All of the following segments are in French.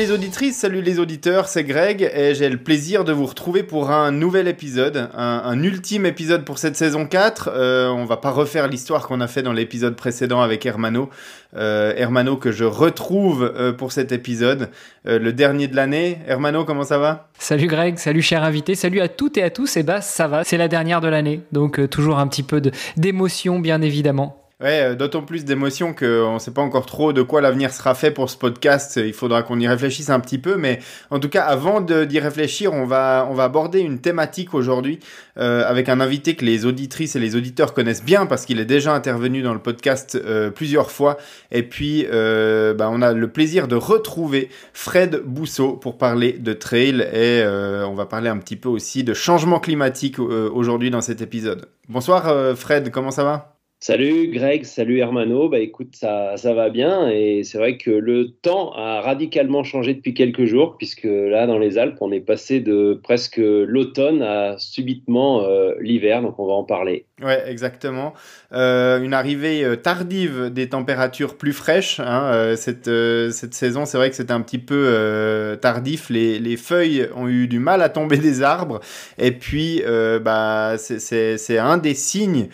Les auditrices, salut les auditeurs, c'est Greg et j'ai le plaisir de vous retrouver pour un nouvel épisode, un, ultime épisode pour cette saison 4. Euh, on va pas refaire l'histoire qu'on a fait dans l'épisode précédent avec Hermano. Euh, Hermano que je retrouve euh, pour cet épisode, euh, le dernier de l'année. Hermano, comment ça va? Salut Greg, salut cher invité, salut à toutes et à tous. Et bah ça va, c'est la dernière de l'année, donc toujours un petit peu d'émotion bien évidemment. Ouais, euh, d'autant plus d'émotion qu'on ne sait pas encore trop de quoi l'avenir sera fait pour ce podcast. Il faudra qu'on y réfléchisse un petit peu. Mais en tout cas, avant d'y réfléchir, on va, on va aborder une thématique aujourd'hui euh, avec un invité que les auditrices et les auditeurs connaissent bien parce qu'il est déjà intervenu dans le podcast euh, plusieurs fois. Et puis, euh, bah, on a le plaisir de retrouver Fred Bousseau pour parler de trail et on va parler un petit peu aussi de changement climatique aujourd'hui dans cet épisode. Bonsoir Fred, comment ça va? Salut Greg, salut Hermano. Bah écoute, ça, ça va bien et c'est vrai que le temps a radicalement changé depuis quelques jours puisque là dans les Alpes on est passé de presque l'automne à subitement euh, l'hiver donc on va en parler. Ouais, exactement. Euh, une arrivée euh, tardive des températures plus fraîches. Hein, cette, cette saison, c'est vrai que c'était un petit peu tardif. Les, les, feuilles ont eu du mal à tomber des arbres et puis bah c'est un des signes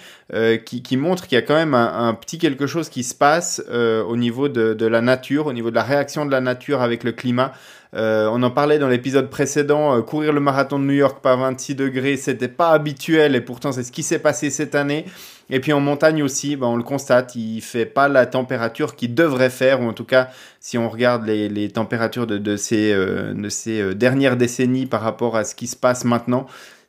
qui, qui montre qu'il y a quand même un, petit quelque chose qui se passe euh, au niveau de, la nature, au niveau de la réaction de la nature avec le climat. Euh, on en parlait dans l'épisode précédent, euh, courir le marathon de New York par 26 degrés, c'était pas habituel et pourtant c'est ce qui s'est passé cette année. Et puis en montagne aussi, ben, on le constate, il fait pas la température qu'il devrait faire, ou en tout cas, si on regarde les, températures de, ces, de ces dernières décennies par rapport à ce qui se passe maintenant,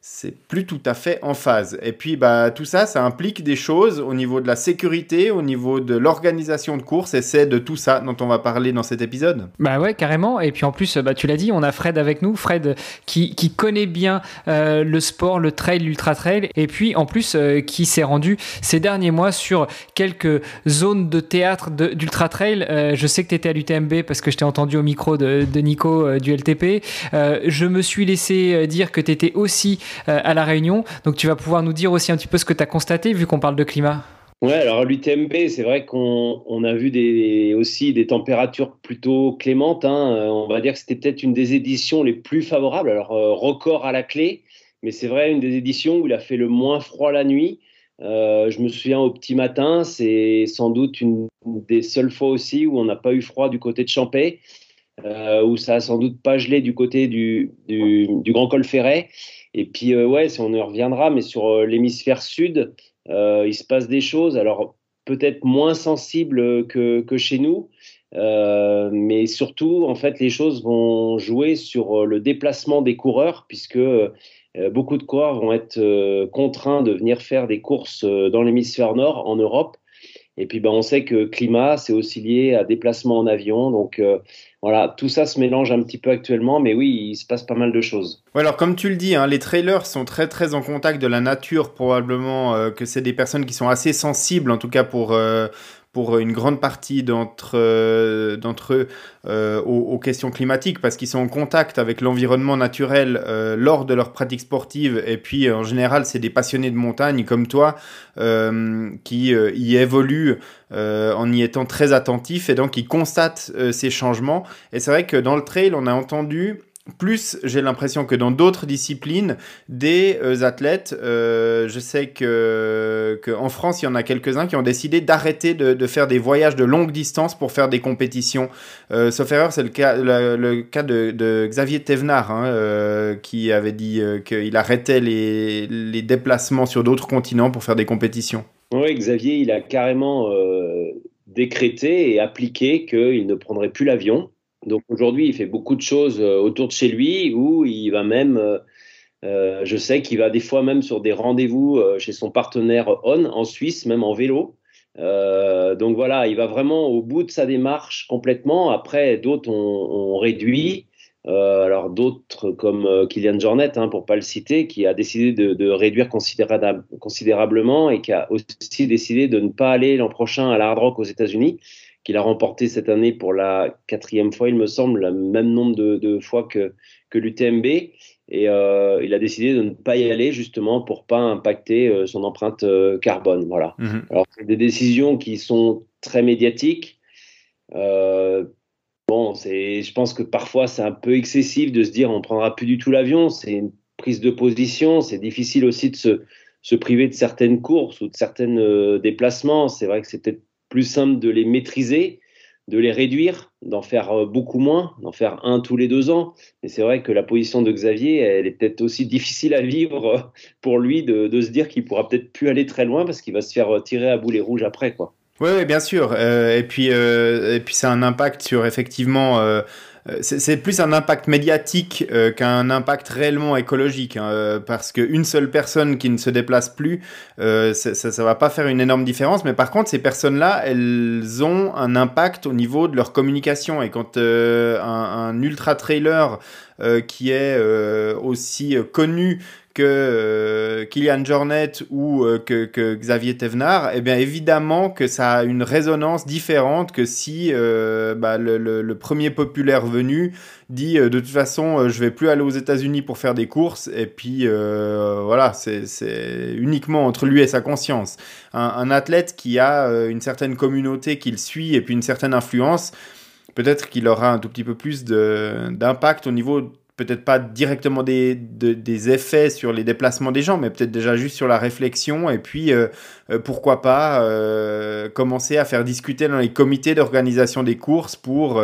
c'est plus tout à fait en phase. Et puis, bah, tout ça, ça implique des choses au niveau de la sécurité, au niveau de l'organisation de course, et c'est de tout ça dont on va parler dans cet épisode. Bah ouais, carrément. Et puis en plus, bah, tu l'as dit, on a Fred avec nous, Fred qui, qui connaît bien euh, le sport, le trail, l'ultra trail, et puis en plus euh, qui s'est rendu ces derniers mois sur quelques zones de théâtre d'ultra trail. Euh, je sais que tu étais à l'UTMB parce que je t'ai entendu au micro de, de Nico du LTP. je me suis laissé dire que tu étais aussi à La Réunion. Donc tu vas pouvoir nous dire aussi un petit peu ce que tu as constaté vu qu'on parle de climat. Ouais, alors l'UTMB, c'est vrai qu'on a vu aussi des températures plutôt clémentes. Hein. Euh, on va dire que c'était peut-être une des éditions les plus favorables. Alors, euh, record à la clé, mais c'est vrai, une des éditions où il a fait le moins froid la nuit. je me souviens au petit matin, c'est sans doute une des seules fois aussi où on n'a pas eu froid du côté de Champé, où ça a sans doute pas gelé du côté du, du, du Grand Col Ferret. Et puis, euh, ouais, on y reviendra, mais sur euh, l'hémisphère sud, euh, il se passe des choses. Alors, peut-être moins sensibles que chez nous. mais surtout, en fait, les choses vont jouer sur le déplacement des coureurs, puisque beaucoup de coureurs vont être contraints de venir faire des courses dans l'hémisphère nord, en Europe. Et puis, ben, on sait que climat, c'est aussi lié à déplacement en avion. Donc, voilà, tout ça se mélange un petit peu actuellement, mais oui, il se passe pas mal de choses. Alors comme tu le dis, hein, les trailers sont très très en contact de la nature, probablement euh, que c'est des personnes qui sont assez sensibles, en tout cas pour euh, pour une grande partie d'entre euh, eux euh, aux, questions climatiques parce qu'ils sont en contact avec l'environnement naturel euh, lors de leurs pratiques sportives. Et puis en général c'est des passionnés de montagne comme toi qui y évoluent en y étant très attentifs. Et donc ils constatent ces changements. Et c'est vrai que dans le trail on a entendu plus j'ai l'impression que dans d'autres disciplines, des euh, athlètes, euh, je sais que, en France, il y en a quelques-uns qui ont décidé d'arrêter de, faire des voyages de longue distance pour faire des compétitions. Euh, sauf erreur, c'est le cas, le, cas de, Xavier Thévenard, hein, qui avait dit qu'il arrêtait les, les, déplacements sur d'autres continents pour faire des compétitions. Oui, Xavier, il a carrément décrété et appliqué qu'il ne prendrait plus l'avion donc aujourd'hui, il fait beaucoup de choses euh, autour de chez lui où il va même, euh, euh, je sais qu'il va des fois même sur des rendez-vous chez son partenaire On en Suisse, même en vélo. donc voilà, il va vraiment au bout de sa démarche complètement. Après, d'autres ont, réduit. alors d'autres comme Kylian Jornet, hein, pour pas le citer, qui a décidé de, réduire considérablement et qui a aussi décidé de ne pas aller l'an prochain à la Hard Rock aux États-Unis qu'il a remporté cette année pour la quatrième fois, il me semble, le même nombre de, fois que, que l'UTMB. Et euh, il a décidé de ne pas y aller justement pour pas impacter euh, son empreinte euh, carbone. Voilà. Mhm. Alors, c'est des décisions qui sont très médiatiques. bon, c'est, je pense que parfois c'est un peu excessif de se dire on prendra plus du tout l'avion. C'est une prise de position. C'est difficile aussi de se, se priver de certaines courses ou de certains déplacements. C'est vrai que c'est peut-être plus simple de les maîtriser, de les réduire, d'en faire euh, beaucoup moins, d'en faire un tous les deux ans. Mais c'est vrai que la position de Xavier, elle est peut-être aussi difficile à vivre euh, pour lui de, se dire qu'il pourra peut-être plus aller très loin parce qu'il va se faire euh, tirer à boulet rouge après, quoi. Oui, bien sûr. et puis, et puis, c'est un impact sur effectivement euh, c'est plus un impact médiatique euh, qu'un impact réellement écologique, hein, euh, parce qu'une seule personne qui ne se déplace plus, ça, ça va pas faire une énorme différence, mais par contre, ces personnes-là, elles ont un impact au niveau de leur communication, et quand un, un ultra-trailer qui est aussi connu que euh, Kylian Jornet ou euh, que, Xavier Thévenard, eh bien évidemment que ça a une résonance différente que si euh, bah, le, premier populaire venu dit de toute façon je vais plus aller aux États-Unis pour faire des courses et puis voilà c'est uniquement entre lui et sa conscience. Un, un athlète qui a une certaine communauté qu'il suit et puis une certaine influence, peut-être qu'il aura un tout petit peu plus d'impact au niveau peut-être pas directement des, des effets sur les déplacements des gens, mais peut-être déjà juste sur la réflexion et puis euh, euh, pourquoi pas euh, commencer à faire discuter dans les comités d'organisation des courses pour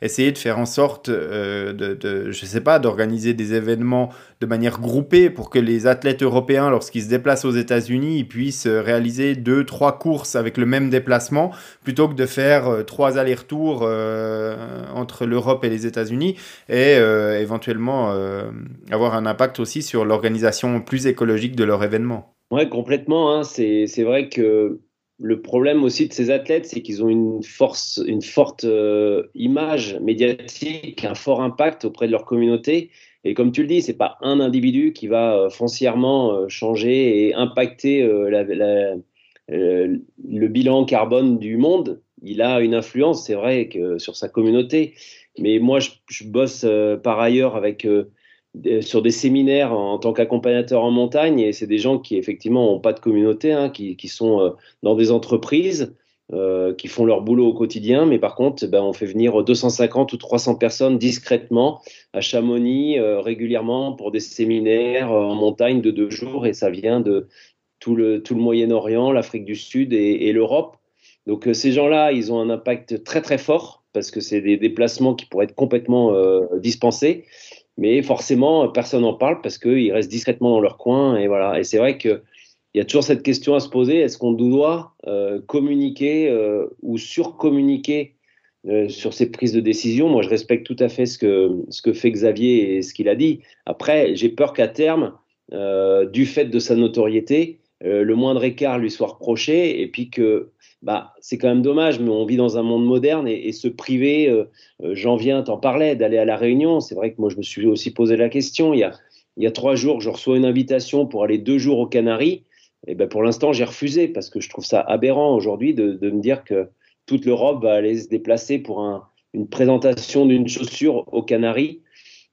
essayer de faire en sorte de, de, je sais pas, d'organiser des événements de manière groupée pour que les athlètes européens, lorsqu'ils se déplacent aux États-Unis, puissent réaliser deux, trois courses avec le même déplacement plutôt que de faire trois allers-retours entre l'Europe et les États-Unis et éventuellement euh, avoir un impact aussi sur l'organisation plus écologique de leur événement. Oui, complètement. Hein. C'est vrai que le problème aussi de ces athlètes, c'est qu'ils ont une, force, une forte euh, image médiatique, un fort impact auprès de leur communauté. Et comme tu le dis, c'est pas un individu qui va euh, foncièrement changer et impacter le bilan carbone du monde. Il a une influence, c'est vrai, que sur sa communauté. Mais moi, je, bosse euh, par ailleurs avec euh, sur des séminaires en, tant qu'accompagnateur en montagne et c'est des gens qui effectivement n'ont pas de communauté, hein, qui, qui, sont euh, dans des entreprises, qui font leur boulot au quotidien, mais par contre, ben, on fait venir 250 ou 300 personnes discrètement à Chamonix régulièrement pour des séminaires en montagne de deux jours. Et ça vient de tout le, tout le Moyen-Orient, l'Afrique du Sud et, et l'Europe. Donc ces gens-là, ils ont un impact très très fort parce que c'est des déplacements qui pourraient être complètement euh, dispensés. Mais forcément, personne n'en parle parce qu'ils restent discrètement dans leur coin. Et voilà. Et c'est vrai qu'il y a toujours cette question à se poser est-ce qu'on doit euh, communiquer euh, ou surcommuniquer sur ces prises de décision? Moi, je respecte tout à fait ce que, ce que fait Xavier et ce qu'il a dit. Après, j'ai peur qu'à terme, du fait de sa notoriété, le moindre écart lui soit reproché et puis que bah, c'est quand même dommage, mais on vit dans un monde moderne et, se priver, euh, euh, j'en viens, t'en parlais, d'aller à la Réunion. C'est vrai que moi, je me suis aussi posé la question. Il y a, il y a trois jours, je reçois une invitation pour aller deux jours aux Canaries. Et ben, pour l'instant, j'ai refusé parce que je trouve ça aberrant aujourd'hui de, de, me dire que toute l'Europe va aller se déplacer pour un, une présentation d'une chaussure aux Canaries.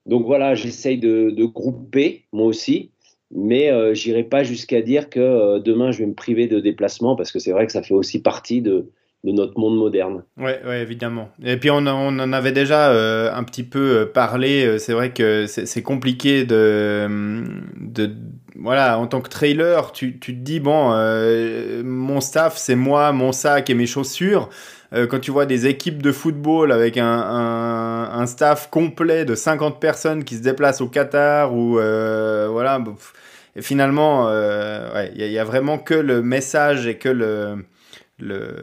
Donc voilà, j'essaye de, de, grouper, moi aussi mais euh, j'irai pas jusqu'à dire que euh, demain je vais me priver de déplacement parce que c'est vrai que ça fait aussi partie de, notre monde moderne. Oui, ouais, évidemment. Et puis on, en avait déjà euh, un petit peu euh, parlé. C'est vrai que c'est compliqué de, de, voilà, en tant que trailer, tu, te dis bon, mon staff c'est moi, mon sac et mes chaussures. quand tu vois des équipes de football avec un, staff complet de 50 personnes qui se déplacent au Qatar ou voilà. Et finalement, euh, il n'y a, vraiment que le message et que le, le,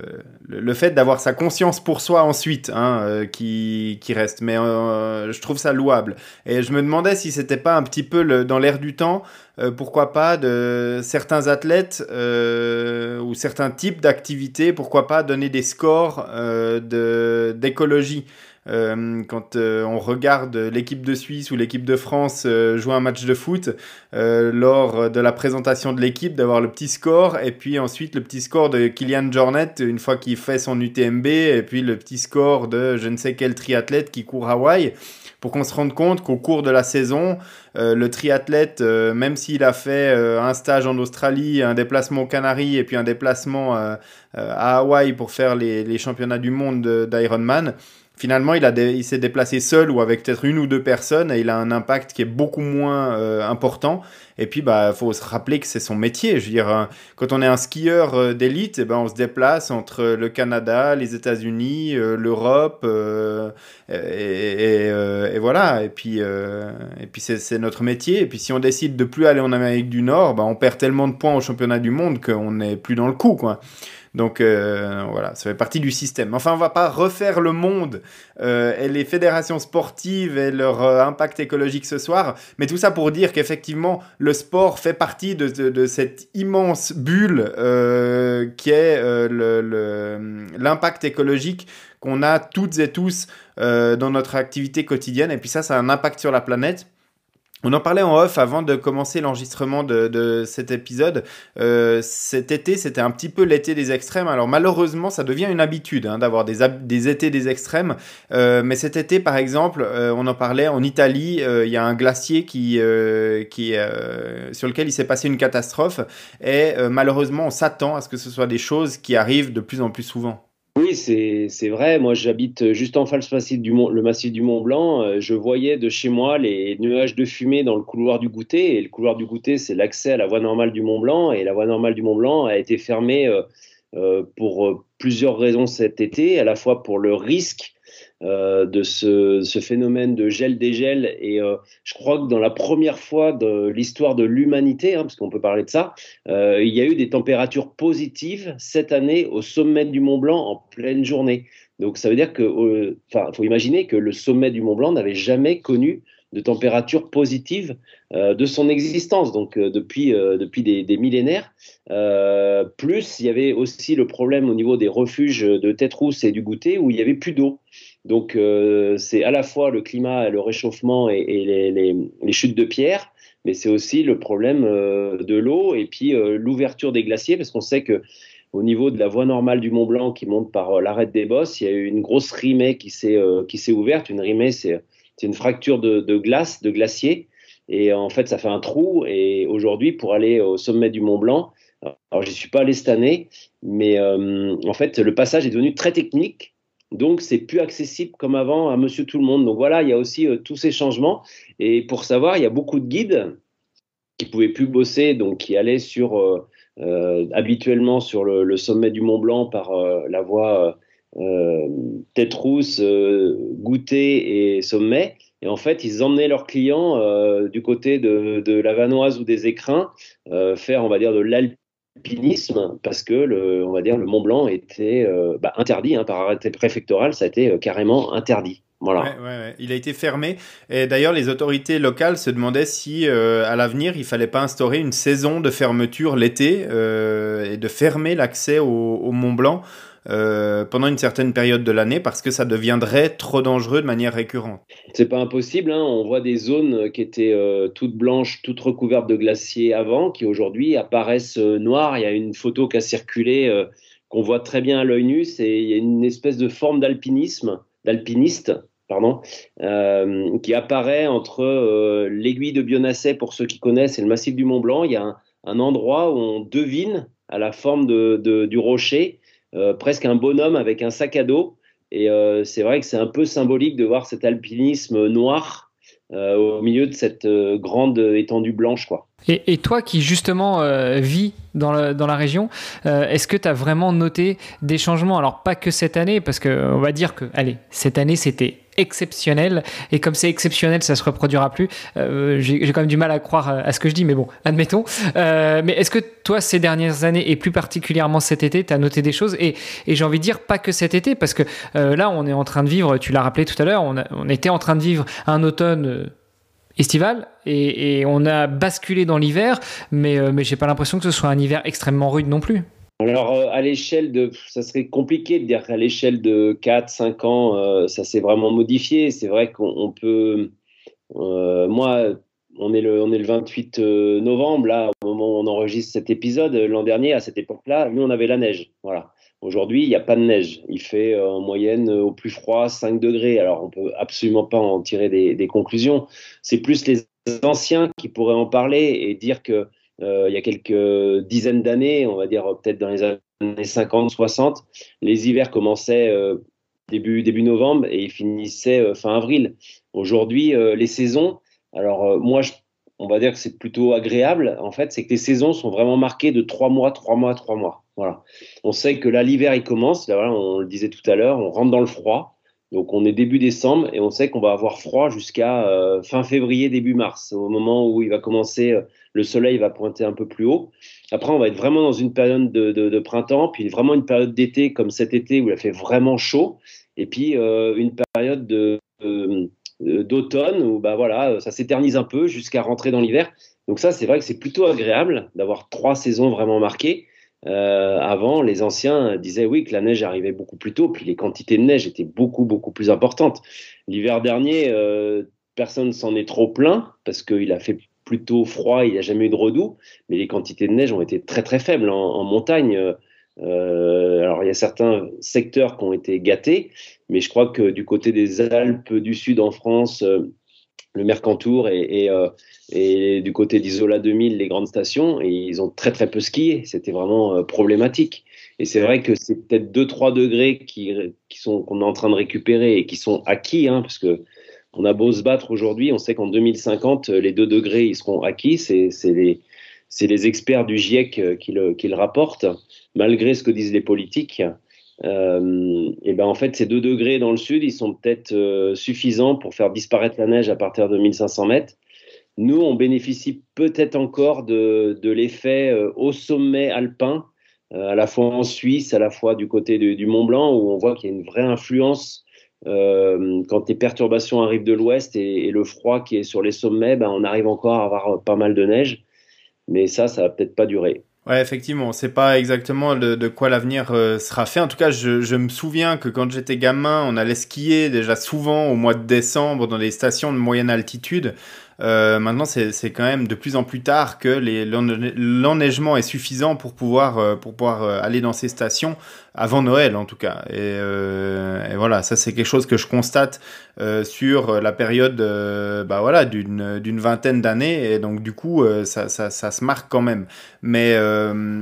le fait d'avoir sa conscience pour soi ensuite hein, euh, qui, qui, reste. Mais euh, je trouve ça louable. Et je me demandais si c'était pas un petit peu dans l'air du temps, pourquoi pas de certains athlètes ou certains types d'activités, pourquoi pas donner des scores d'écologie. Euh, quand euh, on regarde l'équipe de Suisse ou l'équipe de France euh, jouer un match de foot, lors de la présentation de l'équipe, d'avoir le petit score et puis ensuite le petit score de Kylian Jornet une fois qu'il fait son UTMB et puis le petit score de je ne sais quel triathlète qui court Hawaï pour qu'on se rende compte qu'au cours de la saison, le triathlète, même s'il a fait un stage en Australie, un déplacement aux Canaries et puis un déplacement à Hawaï pour faire les, les championnats du monde d'Ironman, finalement, il, s'est déplacé seul ou avec peut-être une ou deux personnes et il a un impact qui est beaucoup moins euh, important. Et puis, bah, faut se rappeler que c'est son métier. Je veux dire, hein, quand on est un skieur euh, d'élite, eh ben, on se déplace entre le Canada, les États-Unis, euh, l'Europe, et, voilà. Et puis, et puis c'est, notre métier. Et puis, si on décide de plus aller en Amérique du Nord, bah, on perd tellement de points au championnat du monde qu'on n'est plus dans le coup, quoi. Donc euh, voilà, ça fait partie du système. Enfin, on va pas refaire le monde euh, et les fédérations sportives et leur euh, impact écologique ce soir, mais tout ça pour dire qu'effectivement, le sport fait partie de, de, cette immense bulle qui est l'impact écologique qu'on a toutes et tous dans notre activité quotidienne. Et puis ça, ça a un impact sur la planète. On en parlait en off avant de commencer l'enregistrement de, cet épisode. Euh, cet été, c'était un petit peu l'été des extrêmes. Alors malheureusement, ça devient une habitude hein, d'avoir des, étés des extrêmes. Euh, mais cet été, par exemple, euh, on en parlait en Italie. Il y a un glacier sur lequel il s'est passé une catastrophe. Et malheureusement, on s'attend à ce que ce soit des choses qui arrivent de plus en plus souvent. Oui, c'est vrai. Moi, j'habite juste en face du le massif du Mont Blanc. Euh, je voyais de chez moi les nuages de fumée dans le couloir du goûter. Et le couloir du goûter, c'est l'accès à la voie normale du Mont Blanc. Et la voie normale du Mont Blanc a été fermée euh, euh, pour plusieurs raisons cet été, à la fois pour le risque euh, de ce, phénomène de gel-dégel. Et euh, je crois que dans la première fois de l'histoire de l'humanité, hein, parce qu'on peut parler de ça, euh, il y a eu des températures positives cette année au sommet du Mont Blanc en pleine journée. Donc ça veut dire que, enfin, faut imaginer que le sommet du Mont Blanc n'avait jamais connu de température positive de son existence, donc depuis, depuis des, millénaires. plus, il y avait aussi le problème au niveau des refuges de tête rousse et du goûter où il y avait plus d'eau. Donc euh, c'est à la fois le climat, le réchauffement et, les, chutes de pierre, mais c'est aussi le problème euh, de l'eau et puis euh, l'ouverture des glaciers, parce qu'on sait que au niveau de la voie normale du Mont Blanc qui monte par l'arête des Bosses, il y a eu une grosse rimée qui s'est ouverte. Une rimée, c'est une fracture de, glace, de glacier, et en fait ça fait un trou. Et aujourd'hui, pour aller au sommet du Mont Blanc, alors j'y suis pas allé cette année, mais en fait le passage est devenu très technique donc, c'est plus accessible comme avant à monsieur tout le monde. Donc voilà, il y a aussi euh, tous ces changements. Et pour savoir, il y a beaucoup de guides qui pouvaient plus bosser, donc qui allaient sur, euh, euh, habituellement sur le, sommet du Mont Blanc par la voie tête rousse, goûter et sommet. Et en fait, ils emmenaient leurs clients du côté de, de, la Vanoise ou des écrins faire, on va dire, de parce que le, Mont Blanc était bah, interdit hein, par arrêté préfectoral, ça a été carrément interdit. Il a été fermé. Et d'ailleurs, les autorités locales se demandaient si, à l'avenir, il fallait pas instaurer une saison de fermeture l'été et de fermer l'accès au, Mont Blanc euh, pendant une certaine période de l'année parce que ça deviendrait trop dangereux de manière récurrente. C'est pas impossible, hein. on voit des zones qui étaient euh, toutes blanches, toutes recouvertes de glaciers avant, qui aujourd'hui apparaissent euh, noires. Il y a une photo qui a circulé qu'on voit très bien à l'œil nu, c'est il y a une espèce de forme d'alpinisme, d'alpiniste, pardon, qui apparaît entre l'aiguille de Bionasset pour ceux qui connaissent et le massif du Mont Blanc. Il y a un, endroit où on devine à la forme du rocher presque un bonhomme avec un sac à dos. Et euh, c'est vrai que c'est un peu symbolique de voir cet alpinisme noir euh, au milieu de cette grande étendue blanche. Quoi. Et, toi qui justement vis dans, dans, la région, est-ce que tu as vraiment noté des changements? Alors pas que cette année, parce qu'on va dire que, allez, cette année c'était exceptionnel. Et comme c'est exceptionnel, ça se reproduira plus. Euh, j'ai quand même du mal à croire à ce que je dis, mais bon, admettons. Euh, mais est-ce que toi, ces dernières années, et plus particulièrement cet été, tu as noté des choses? Et, j'ai envie de dire, pas que cet été, parce que euh, là, on est en train de vivre, tu l'as rappelé tout à l'heure, on, était en train de vivre un automne estival et, on a basculé dans l'hiver, mais, mais j'ai pas l'impression que ce soit un hiver extrêmement rude non plus. Alors, euh, à l'échelle de. Ça serait compliqué de dire qu'à l'échelle de 4, 5 ans, euh, ça s'est vraiment modifié. C'est vrai qu'on peut. Euh, moi, on est, le, on est le 28 novembre, là, au moment où on enregistre cet épisode. L'an dernier, à cette époque-là, nous, on avait la neige. Voilà. Aujourd'hui, il n'y a pas de neige. Il fait en moyenne au plus froid 5 degrés. Alors, on peut absolument pas en tirer des, conclusions. C'est plus les anciens qui pourraient en parler et dire que il y a quelques dizaines d'années, on va dire peut-être dans les années 50, 60, les hivers commençaient euh, début, début novembre et ils finissaient euh, fin avril. Aujourd'hui, les saisons, alors moi, on va dire que c'est plutôt agréable, en fait, c'est que les saisons sont vraiment marquées de trois mois, trois mois, trois mois. Voilà. On sait que là, l'hiver, il commence, là, on le disait tout à l'heure, on rentre dans le froid. Donc on est début décembre et on sait qu'on va avoir froid jusqu'à euh, fin février, début mars, au moment où il va commencer, euh, le soleil va pointer un peu plus haut. Après, on va être vraiment dans une période de, printemps, puis vraiment une période d'été comme cet été où il a fait vraiment chaud, et puis euh, une période d'automne où bah voilà, ça s'éternise un peu jusqu'à rentrer dans l'hiver. Donc ça, c'est vrai que c'est plutôt agréable d'avoir trois saisons vraiment marquées. Euh, avant, les anciens disaient oui que la neige arrivait beaucoup plus tôt, puis les quantités de neige étaient beaucoup beaucoup plus importantes. L'hiver dernier, euh, personne s'en est trop plaint parce qu'il a fait plutôt froid, il n'y a jamais eu de redoux, mais les quantités de neige ont été très très faibles en, montagne. Euh, alors il y a certains secteurs qui ont été gâtés, mais je crois que du côté des Alpes du Sud en France, le Mercantour et, euh, et, du côté d'Isola 2000, les grandes stations, et ils ont très très peu skié. C'était vraiment euh, problématique. Et c'est vrai que c'est peut-être 2-3 degrés qui, qui sont qu'on est en train de récupérer et qui sont acquis, hein, parce que on a beau se battre aujourd'hui, on sait qu'en 2050, les 2 degrés ils seront acquis. C'est les c'est les experts du GIEC qui le, qui le rapportent, malgré ce que disent les politiques. Euh, et ben en fait, ces deux degrés dans le sud, ils sont peut-être euh, suffisants pour faire disparaître la neige à partir de 1500 mètres. Nous, on bénéficie peut-être encore de, de l'effet euh, au sommet alpin, à la fois en Suisse, à la fois du côté du Mont Blanc, où on voit qu'il y a une vraie influence quand les perturbations arrivent de l'ouest et, et, le froid qui est sur les sommets, ben, on arrive encore à avoir pas mal de neige. Mais ça, ça va peut-être pas durer. Ouais, effectivement, on sait pas exactement de, quoi l'avenir euh, sera fait. En tout cas, je, me souviens que quand j'étais gamin, on allait skier déjà souvent au mois de décembre dans des stations de moyenne altitude. Euh, maintenant, c'est quand même de plus en plus tard que l'enneigement est suffisant pour pouvoir, pour pouvoir euh, aller dans ces stations avant Noël en tout cas. Et, et voilà, ça c'est quelque chose que je constate sur la période bah voilà, d'une vingtaine d'années. Et donc du coup, ça, ça, se marque quand même. Mais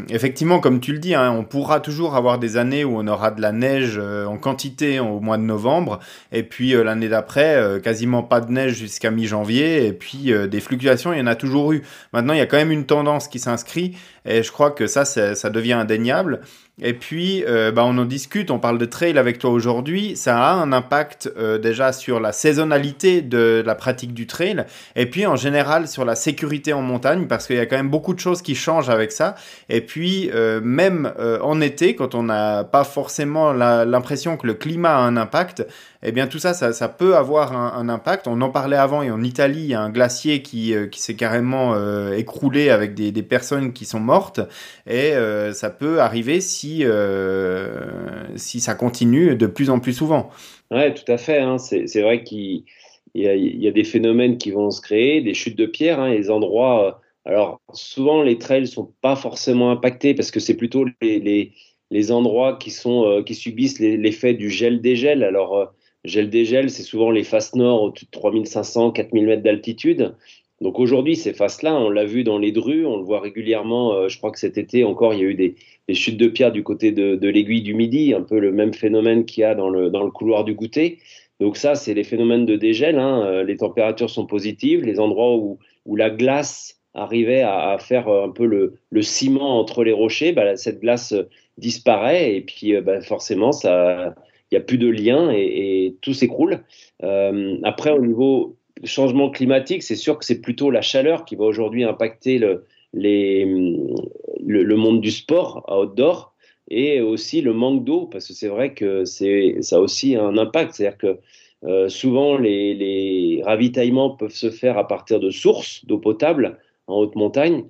effectivement, comme tu le dis, hein, on pourra toujours avoir des années où on aura de la neige en quantité au mois de novembre. Et puis l'année d'après, quasiment pas de neige jusqu'à mi-janvier. Et puis euh, des fluctuations, il y en a toujours eu. Maintenant, il y a quand même une tendance qui s'inscrit et je crois que ça, ça devient indéniable. Et puis, euh, bah, on en discute, on parle de trail avec toi aujourd'hui. Ça a un impact euh, déjà sur la saisonnalité de la pratique du trail, et puis en général sur la sécurité en montagne, parce qu'il y a quand même beaucoup de choses qui changent avec ça. Et puis, euh, même en été, quand on n'a pas forcément l'impression que le climat a un impact, eh bien tout ça, ça, peut avoir un, impact. On en parlait avant, et en Italie, il y a un glacier qui, qui s'est carrément écroulé avec des, personnes qui sont mortes, et ça peut arriver si si, euh, ça continue de plus en plus souvent. Oui, tout à fait. Hein. C'est vrai qu'il y, a des phénomènes qui vont se créer, des chutes de pierre, hein, les endroits. Euh, alors, souvent, les trails sont pas forcément impactés parce que c'est plutôt les, les, endroits qui, sont, euh, qui subissent l'effet du gel-dégel. Alors, gel-dégel, c'est souvent les faces nord au-dessus de 3500, 4000 mètres d'altitude. Donc aujourd'hui, ces faces-là, on l'a vu dans les drues, on le voit régulièrement. je crois que cet été encore, il y a eu des, chutes de pierre du côté de, l'aiguille du Midi, un peu le même phénomène qu'il y a dans le, couloir du goûter. Donc ça, c'est les phénomènes de dégel. Hein. Euh, les températures sont positives, les endroits où, la glace arrivait à, faire un peu le, ciment entre les rochers, bah, cette glace disparaît et puis euh, bah, forcément, ça, n'y a plus de lien et, tout s'écroule. Euh, après, au niveau changement climatique, c'est sûr que c'est plutôt la chaleur qui va aujourd'hui impacter le, monde du sport à outdoor et aussi le manque d'eau, parce que c'est vrai que ça a aussi un impact. C'est-à-dire que euh, souvent, les, ravitaillements peuvent se faire à partir de sources d'eau potable en haute montagne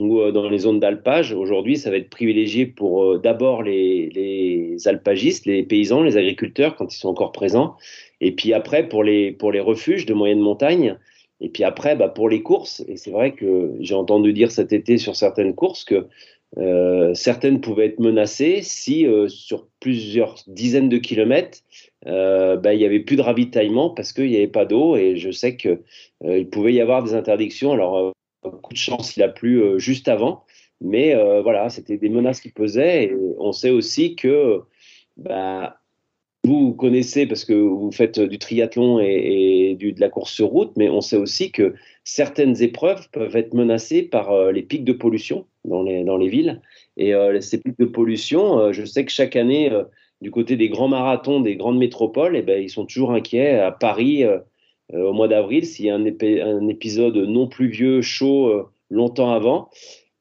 ou euh, dans les zones d'alpage. Aujourd'hui, ça va être privilégié pour euh, d'abord les, alpagistes, les paysans, les agriculteurs quand ils sont encore présents, et puis après pour les, refuges de moyenne montagne. Et puis après, bah, pour les courses, et c'est vrai que j'ai entendu dire cet été sur certaines courses que euh, certaines pouvaient être menacées si sur plusieurs dizaines de kilomètres, bah, il n'y avait plus de ravitaillement parce qu'il n'y avait pas d'eau. Et je sais qu'il il pouvait y avoir des interdictions. Alors, coup de chance, il a plu juste avant. Mais voilà, c'était des menaces qui pesaient. Et on sait aussi que bah, vous connaissez parce que vous faites du triathlon et, de la course sur route, mais on sait aussi que certaines épreuves peuvent être menacées par euh, les pics de pollution dans les, villes. Et euh, ces pics de pollution, euh, je sais que chaque année, du côté des grands marathons, des grandes métropoles, eh ben, ils sont toujours inquiets. À Paris, au mois d'avril, s'il y a un, épisode non pluvieux, chaud, longtemps avant,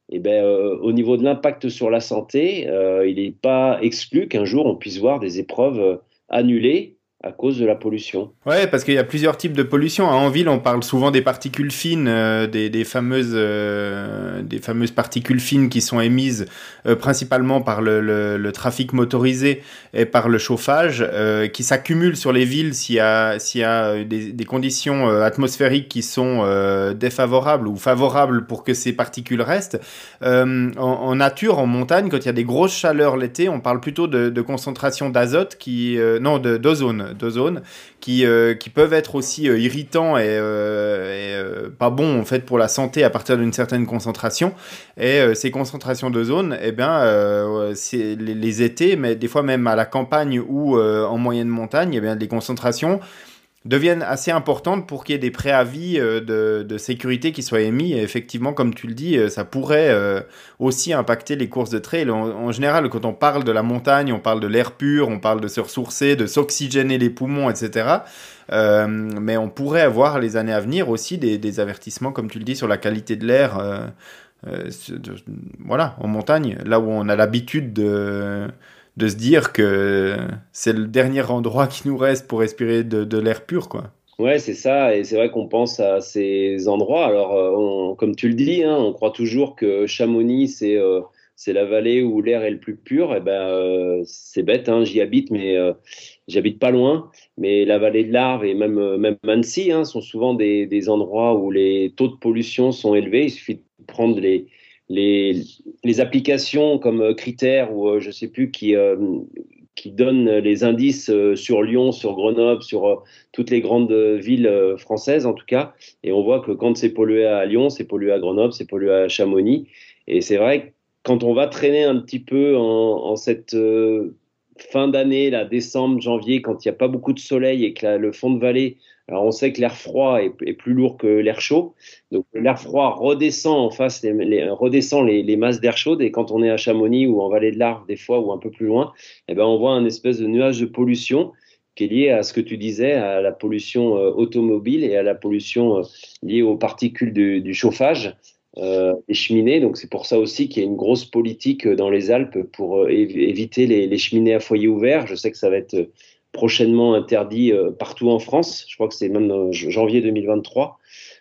eh ben, au niveau de l'impact sur la santé, il n'est pas exclu qu'un jour on puisse voir des épreuves annulé à cause de la pollution. Ouais, parce qu'il y a plusieurs types de pollution. En ville, on parle souvent des particules fines, euh, des, fameuses, euh, des fameuses particules fines qui sont émises euh, principalement par le, trafic motorisé et par le chauffage, qui s'accumulent sur les villes s'il y a, y a des, conditions atmosphériques qui sont défavorables ou favorables pour que ces particules restent. En, nature, en montagne, quand il y a des grosses chaleurs l'été, on parle plutôt de, de concentration d'azote non, d'ozone deux zones qui, euh, qui peuvent être aussi euh, irritants et, euh, pas bons en fait pour la santé à partir d'une certaine concentration. Et ces concentrations de zones, eh bien, c'est les, étés, mais des fois même à la campagne ou en moyenne montagne, eh bien, les concentrations deviennent assez importantes pour qu'il y ait des préavis euh, de, sécurité qui soient émis. Et effectivement, comme tu le dis, euh, ça pourrait euh, aussi impacter les courses de trail. En, général, quand on parle de la montagne, on parle de l'air pur, on parle de se ressourcer, de s'oxygéner les poumons, etc. mais on pourrait avoir les années à venir aussi des, des avertissements, comme tu le dis, sur la qualité de l'air. voilà, en montagne, là où on a l'habitude de de se dire que c'est le dernier endroit qui nous reste pour respirer de, l'air pur, quoi. Ouais, c'est ça, et c'est vrai qu'on pense à ces endroits. Alors, euh, comme tu le dis, hein, on croit toujours que Chamonix, c'est euh, c'est la vallée où l'air est le plus pur. Et eh ben, euh, c'est bête, hein, j'y habite, mais j'habite pas loin. Mais la vallée de l'Arve et même même Annecy hein, sont souvent des, des endroits où les taux de pollution sont élevés. Il suffit de prendre les les, les applications comme euh, critères ou euh, je sais plus qui euh, qui donnent les indices sur Lyon, sur Grenoble, sur toutes les grandes villes françaises en tout cas. Et on voit que quand c'est pollué à Lyon, c'est pollué à Grenoble, c'est pollué à Chamonix. Et c'est vrai quand on va traîner un petit peu en, en cette fin d'année, là, décembre, janvier, quand il n'y a pas beaucoup de soleil et que le fond de vallée, alors on sait que l'air froid est, plus lourd que l'air chaud. Donc l'air froid redescend en face, les, redescend les, masses d'air chaud. Et quand on est à Chamonix ou en vallée de l'Arve, des fois, ou un peu plus loin, eh ben, on voit un espèce de nuage de pollution qui est lié à ce que tu disais, à la pollution euh, automobile et à la pollution euh, liée aux particules du chauffage euh, des cheminées. Donc c'est pour ça aussi qu'il y a une grosse politique euh, dans les Alpes pour euh, éviter les, cheminées à foyer ouvert. Je sais que ça va être prochainement interdit partout en France. Je crois que c'est même janvier 2023.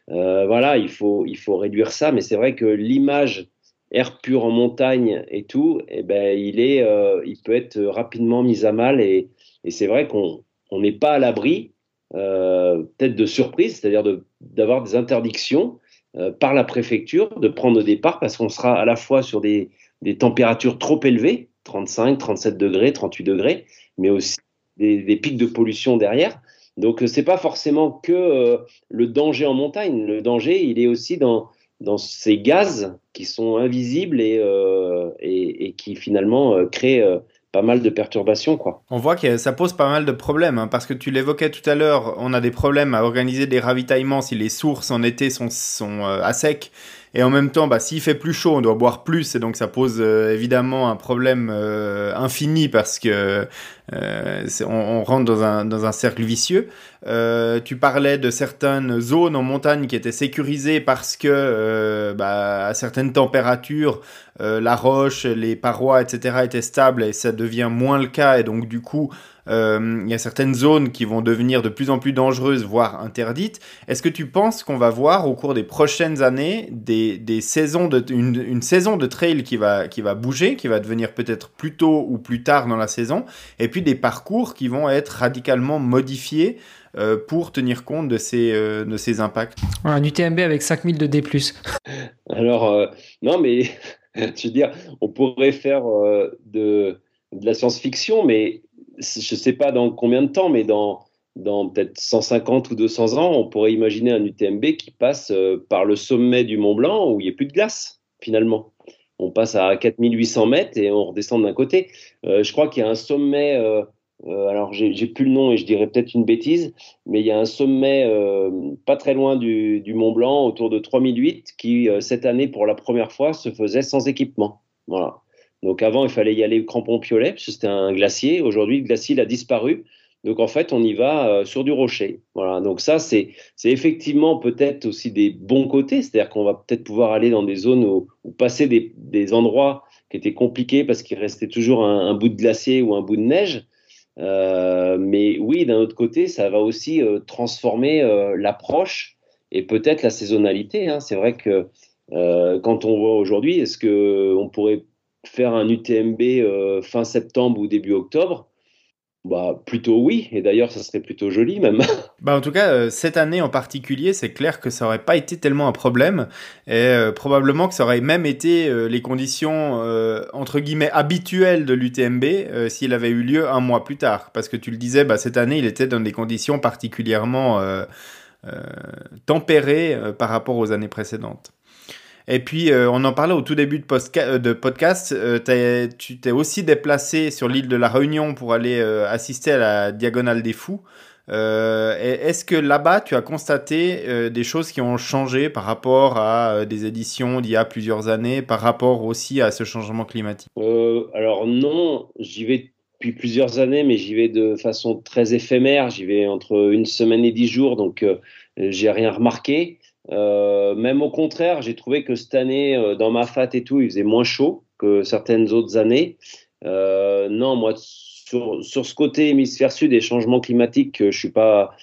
voilà, il faut, il faut réduire ça. Mais c'est vrai que l'image air pur en montagne et tout, eh ben, il, est, il peut être rapidement mis à mal. Et, c'est vrai qu'on n'est pas à l'abri, peut-être de surprise, c'est-à-dire d'avoir des interdictions euh, par la préfecture de prendre au départ parce qu'on sera à la fois sur des, températures trop élevées, 35, 37 degrés, 38 degrés, mais aussi des, pics de pollution derrière. Donc, ce n'est pas forcément que euh, le danger en montagne. Le danger, il est aussi dans, dans ces gaz qui sont invisibles et, euh, et, qui finalement créent pas mal de perturbations. Quoi. On voit que ça pose pas mal de problèmes, hein, parce que tu l'évoquais tout à l'heure, on a des problèmes à organiser des ravitaillements si les sources en été sont, euh, à sec et en même temps, bah, s'il fait plus chaud, on doit boire plus, et donc ça pose euh, évidemment un problème euh, infini parce que euh, on, rentre dans un, dans un cercle vicieux. tu parlais de certaines zones en montagne qui étaient sécurisées parce que bah, à certaines températures, la roche, les parois, etc. étaient stables et ça devient moins le cas, et donc du coup, euh, il y a certaines zones qui vont devenir de plus en plus dangereuses, voire interdites. Est-ce que tu penses qu'on va voir au cours des prochaines années des, des saisons de, une, saison de trail qui va, qui va bouger, qui va devenir peut-être plus tôt ou plus tard dans la saison, et puis des parcours qui vont être radicalement modifiés euh, pour tenir compte de ces, euh, de ces impacts? Un UTMB avec 5000 de D+. Alors, non, mais je veux dire, on pourrait faire de, de la science-fiction, mais je ne sais pas dans combien de temps, mais dans, peut-être 150 ou 200 ans, on pourrait imaginer un UTMB qui passe euh, par le sommet du Mont Blanc où il n'y a plus de glace, finalement. On passe à 4800 mètres et on redescend d'un côté. Euh, je crois qu'il y a un sommet, euh, alors j'ai plus le nom et je dirais peut-être une bêtise, mais il y a un sommet pas très loin du, du, Mont Blanc, autour de 3008, qui cette année, pour la première fois, se faisait sans équipement. Voilà. Donc avant, il fallait y aller crampon piolet, parce que c'était un glacier. Aujourd'hui, le glacier a disparu. Donc en fait, on y va euh, sur du rocher. Voilà. Donc ça, c'est effectivement peut-être aussi des bons côtés. C'est-à-dire qu'on va peut-être pouvoir aller dans des zones où, passer des, endroits qui étaient compliqués parce qu'il restait toujours un, bout de glacier ou un bout de neige. Euh, mais oui, d'un autre côté, ça va aussi euh, transformer l'approche et peut-être la saisonnalité. Hein. C'est vrai que quand on voit aujourd'hui, est-ce qu'on pourrait faire un UTMB euh, fin septembre ou début octobre bah, plutôt oui, et d'ailleurs ça serait plutôt joli même. Bah, en tout cas, euh, cette année en particulier, c'est clair que ça aurait pas été tellement un problème, et euh, probablement que ça aurait même été les conditions entre guillemets habituelles de l'UTMB s'il avait eu lieu un mois plus tard. Parce que tu le disais, bah, cette année il était dans des conditions particulièrement tempérées par rapport aux années précédentes. Et puis, euh, on en parlait au tout début de, euh, podcast. Euh, tu t'es aussi déplacé sur l'île de la Réunion pour aller assister à la Diagonale des Fous. Est-ce que là-bas, tu as constaté des choses qui ont changé par rapport à des éditions d'il y a plusieurs années, par rapport aussi à ce changement climatique? Alors non, j'y vais depuis plusieurs années, mais j'y vais de façon très éphémère. J'y vais entre une semaine et dix jours, donc j'ai rien remarqué. Euh, même au contraire, j'ai trouvé que cette année, euh, dans ma fat et tout, il faisait moins chaud que certaines autres années. Euh, non, moi, sur, ce côté hémisphère sud et changement climatique, je suis pas,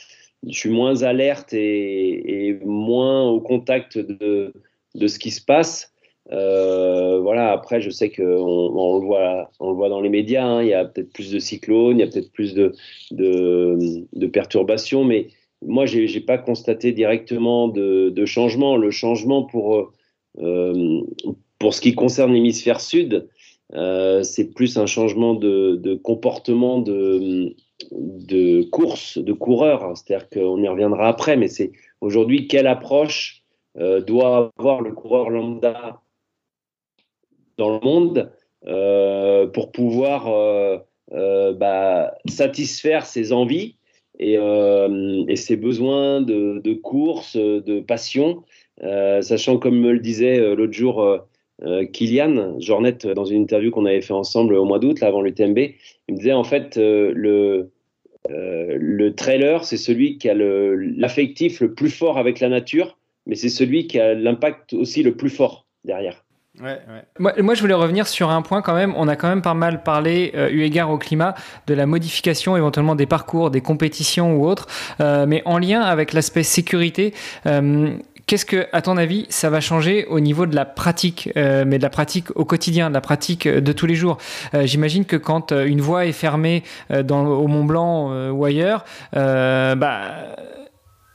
je suis moins alerte et, moins au contact de, ce qui se passe. Voilà. Après, je sais qu'on on le voit, le voit dans les médias. Hein, il y a peut-être plus de cyclones, il y a peut-être plus de, de perturbations, mais moi, je n'ai pas constaté directement de, changement. Le changement pour, euh, pour ce qui concerne l'hémisphère sud, euh, c'est plus un changement de, comportement de, course, de coureur. C'est-à-dire qu'on y reviendra après, mais c'est aujourd'hui quelle approche euh, doit avoir le coureur lambda dans le monde pour pouvoir bah, satisfaire ses envies et, ses besoins de, de course, de passion, sachant comme me le disait l'autre jour euh, Kylian Jornet, dans une interview qu'on avait fait ensemble au mois d'août, avant l'UTMB, il me disait en fait euh, le, euh, le trailer, c'est celui qui a l'affectif le, plus fort avec la nature, mais c'est celui qui a l'impact aussi le plus fort derrière. Ouais, ouais. Moi, je voulais revenir sur un point quand même. On a quand même pas mal parlé, eu égard au climat, de la modification éventuellement des parcours, des compétitions ou autres, mais en lien avec l'aspect sécurité. Qu'est-ce que, à ton avis, ça va changer au niveau de la pratique, euh, mais de la pratique au quotidien, de la pratique de tous les jours? Euh, J'imagine que quand euh, une voie est fermée dans, au Mont Blanc ou ailleurs, bah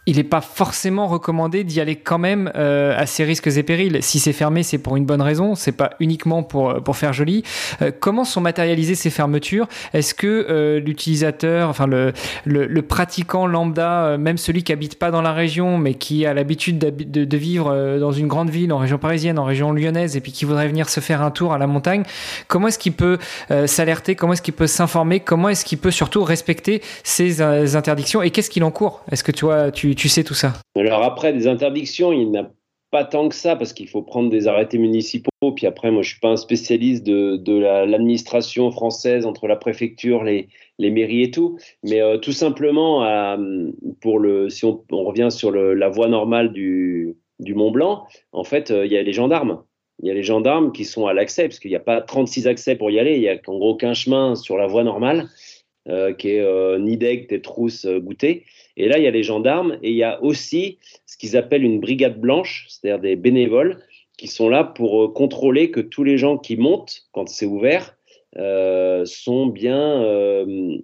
il n'est pas forcément recommandé d'y aller quand même euh, à ses risques et périls. Si c'est fermé, c'est pour une bonne raison, c'est pas uniquement pour, pour faire joli. Euh, comment sont matérialisées ces fermetures? Est-ce que euh, l'utilisateur, enfin le, le, pratiquant lambda, même celui qui habite pas dans la région, mais qui a l'habitude de, de, vivre dans une grande ville, en région parisienne, en région lyonnaise, et puis qui voudrait venir se faire un tour à la montagne, comment est-ce qu'il peut s'alerter? Comment est-ce qu'il peut s'informer? Comment est-ce qu'il peut surtout respecter ces interdictions? Et qu'est-ce qu'il encourt? Est-ce que tu vois, tu tu sais tout ça Alors après, des interdictions, il n'y a pas tant que ça parce qu'il faut prendre des arrêtés municipaux. Puis après, moi, je suis pas un spécialiste de, l'administration française entre la préfecture, les, mairies et tout. Mais euh, tout simplement, pour le, si on, revient sur la voie normale du, Mont Blanc, en fait, euh, il y a les gendarmes. Il y a les gendarmes qui sont à l'accès, parce qu'il n'y a pas 36 accès pour y aller. Il n'y a en gros qu'un chemin sur la voie normale, euh, qui est Nidec, Tétrousse, Goûter. Et là, il y a les gendarmes et il y a aussi ce qu'ils appellent une brigade blanche, c'est-à-dire des bénévoles qui sont là pour euh, contrôler que tous les gens qui montent quand c'est ouvert euh, sont bien, euh,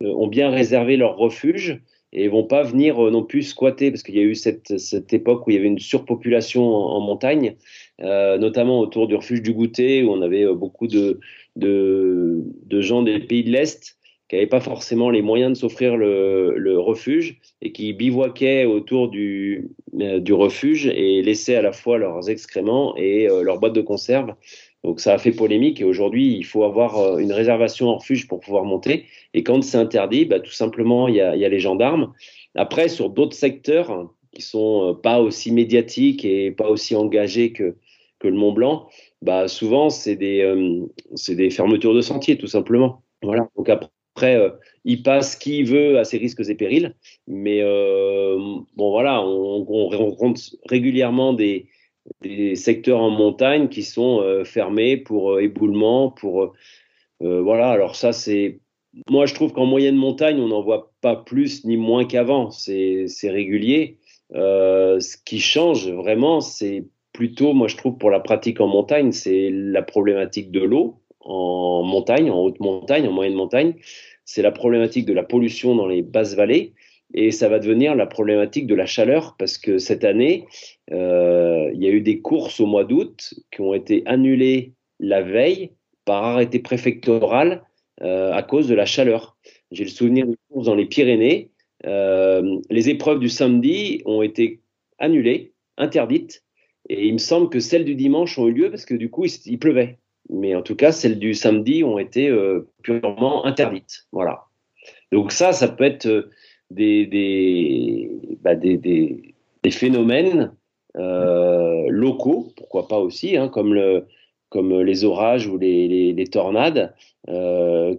ont bien réservé leur refuge et vont pas venir non plus squatter. Parce qu'il y a eu cette, cette, époque où il y avait une surpopulation en, montagne, notamment autour du refuge du goûter où on avait beaucoup de, de, de gens des pays de l'Est qui n'avaient pas forcément les moyens de s'offrir le, refuge et qui bivouaquaient autour du, euh, du refuge et laissaient à la fois leurs excréments et euh, leurs boîtes de conserve. Donc ça a fait polémique et aujourd'hui il faut avoir euh, une réservation en refuge pour pouvoir monter. Et quand c'est interdit, bah, tout simplement il y a, y a, les gendarmes. Après sur d'autres secteurs qui sont pas aussi médiatiques et pas aussi engagés que, que le Mont Blanc, bah souvent c'est des, c'est des fermetures de sentiers tout simplement. Voilà. Donc après, euh, il passe qui veut à ses risques et périls. Mais euh, bon, voilà, on, rencontre régulièrement des, secteurs en montagne qui sont euh, fermés pour éboulement, pour voilà. Alors ça, c'est moi, je trouve qu'en moyenne montagne, on n'en voit pas plus ni moins qu'avant. C'est régulier. ce qui change vraiment, c'est plutôt, moi, je trouve, pour la pratique en montagne, c'est la problématique de l'eau en montagne, en haute montagne, en moyenne montagne, c'est la problématique de la pollution dans les basses vallées et ça va devenir la problématique de la chaleur parce que cette année, euh, il y a eu des courses au mois d'août qui ont été annulées la veille par arrêté préfectoral euh, à cause de la chaleur. J'ai le souvenir de courses dans les Pyrénées. Euh, les épreuves du samedi ont été annulées, interdites, et il me semble que celles du dimanche ont eu lieu parce que du coup, il pleuvait mais en tout cas, celles du samedi ont été euh, purement interdites. Voilà. Donc ça, ça peut être euh, bah, des, des, des, phénomènes euh, locaux, pourquoi pas aussi, hein, comme, le, comme les orages ou les, tornades,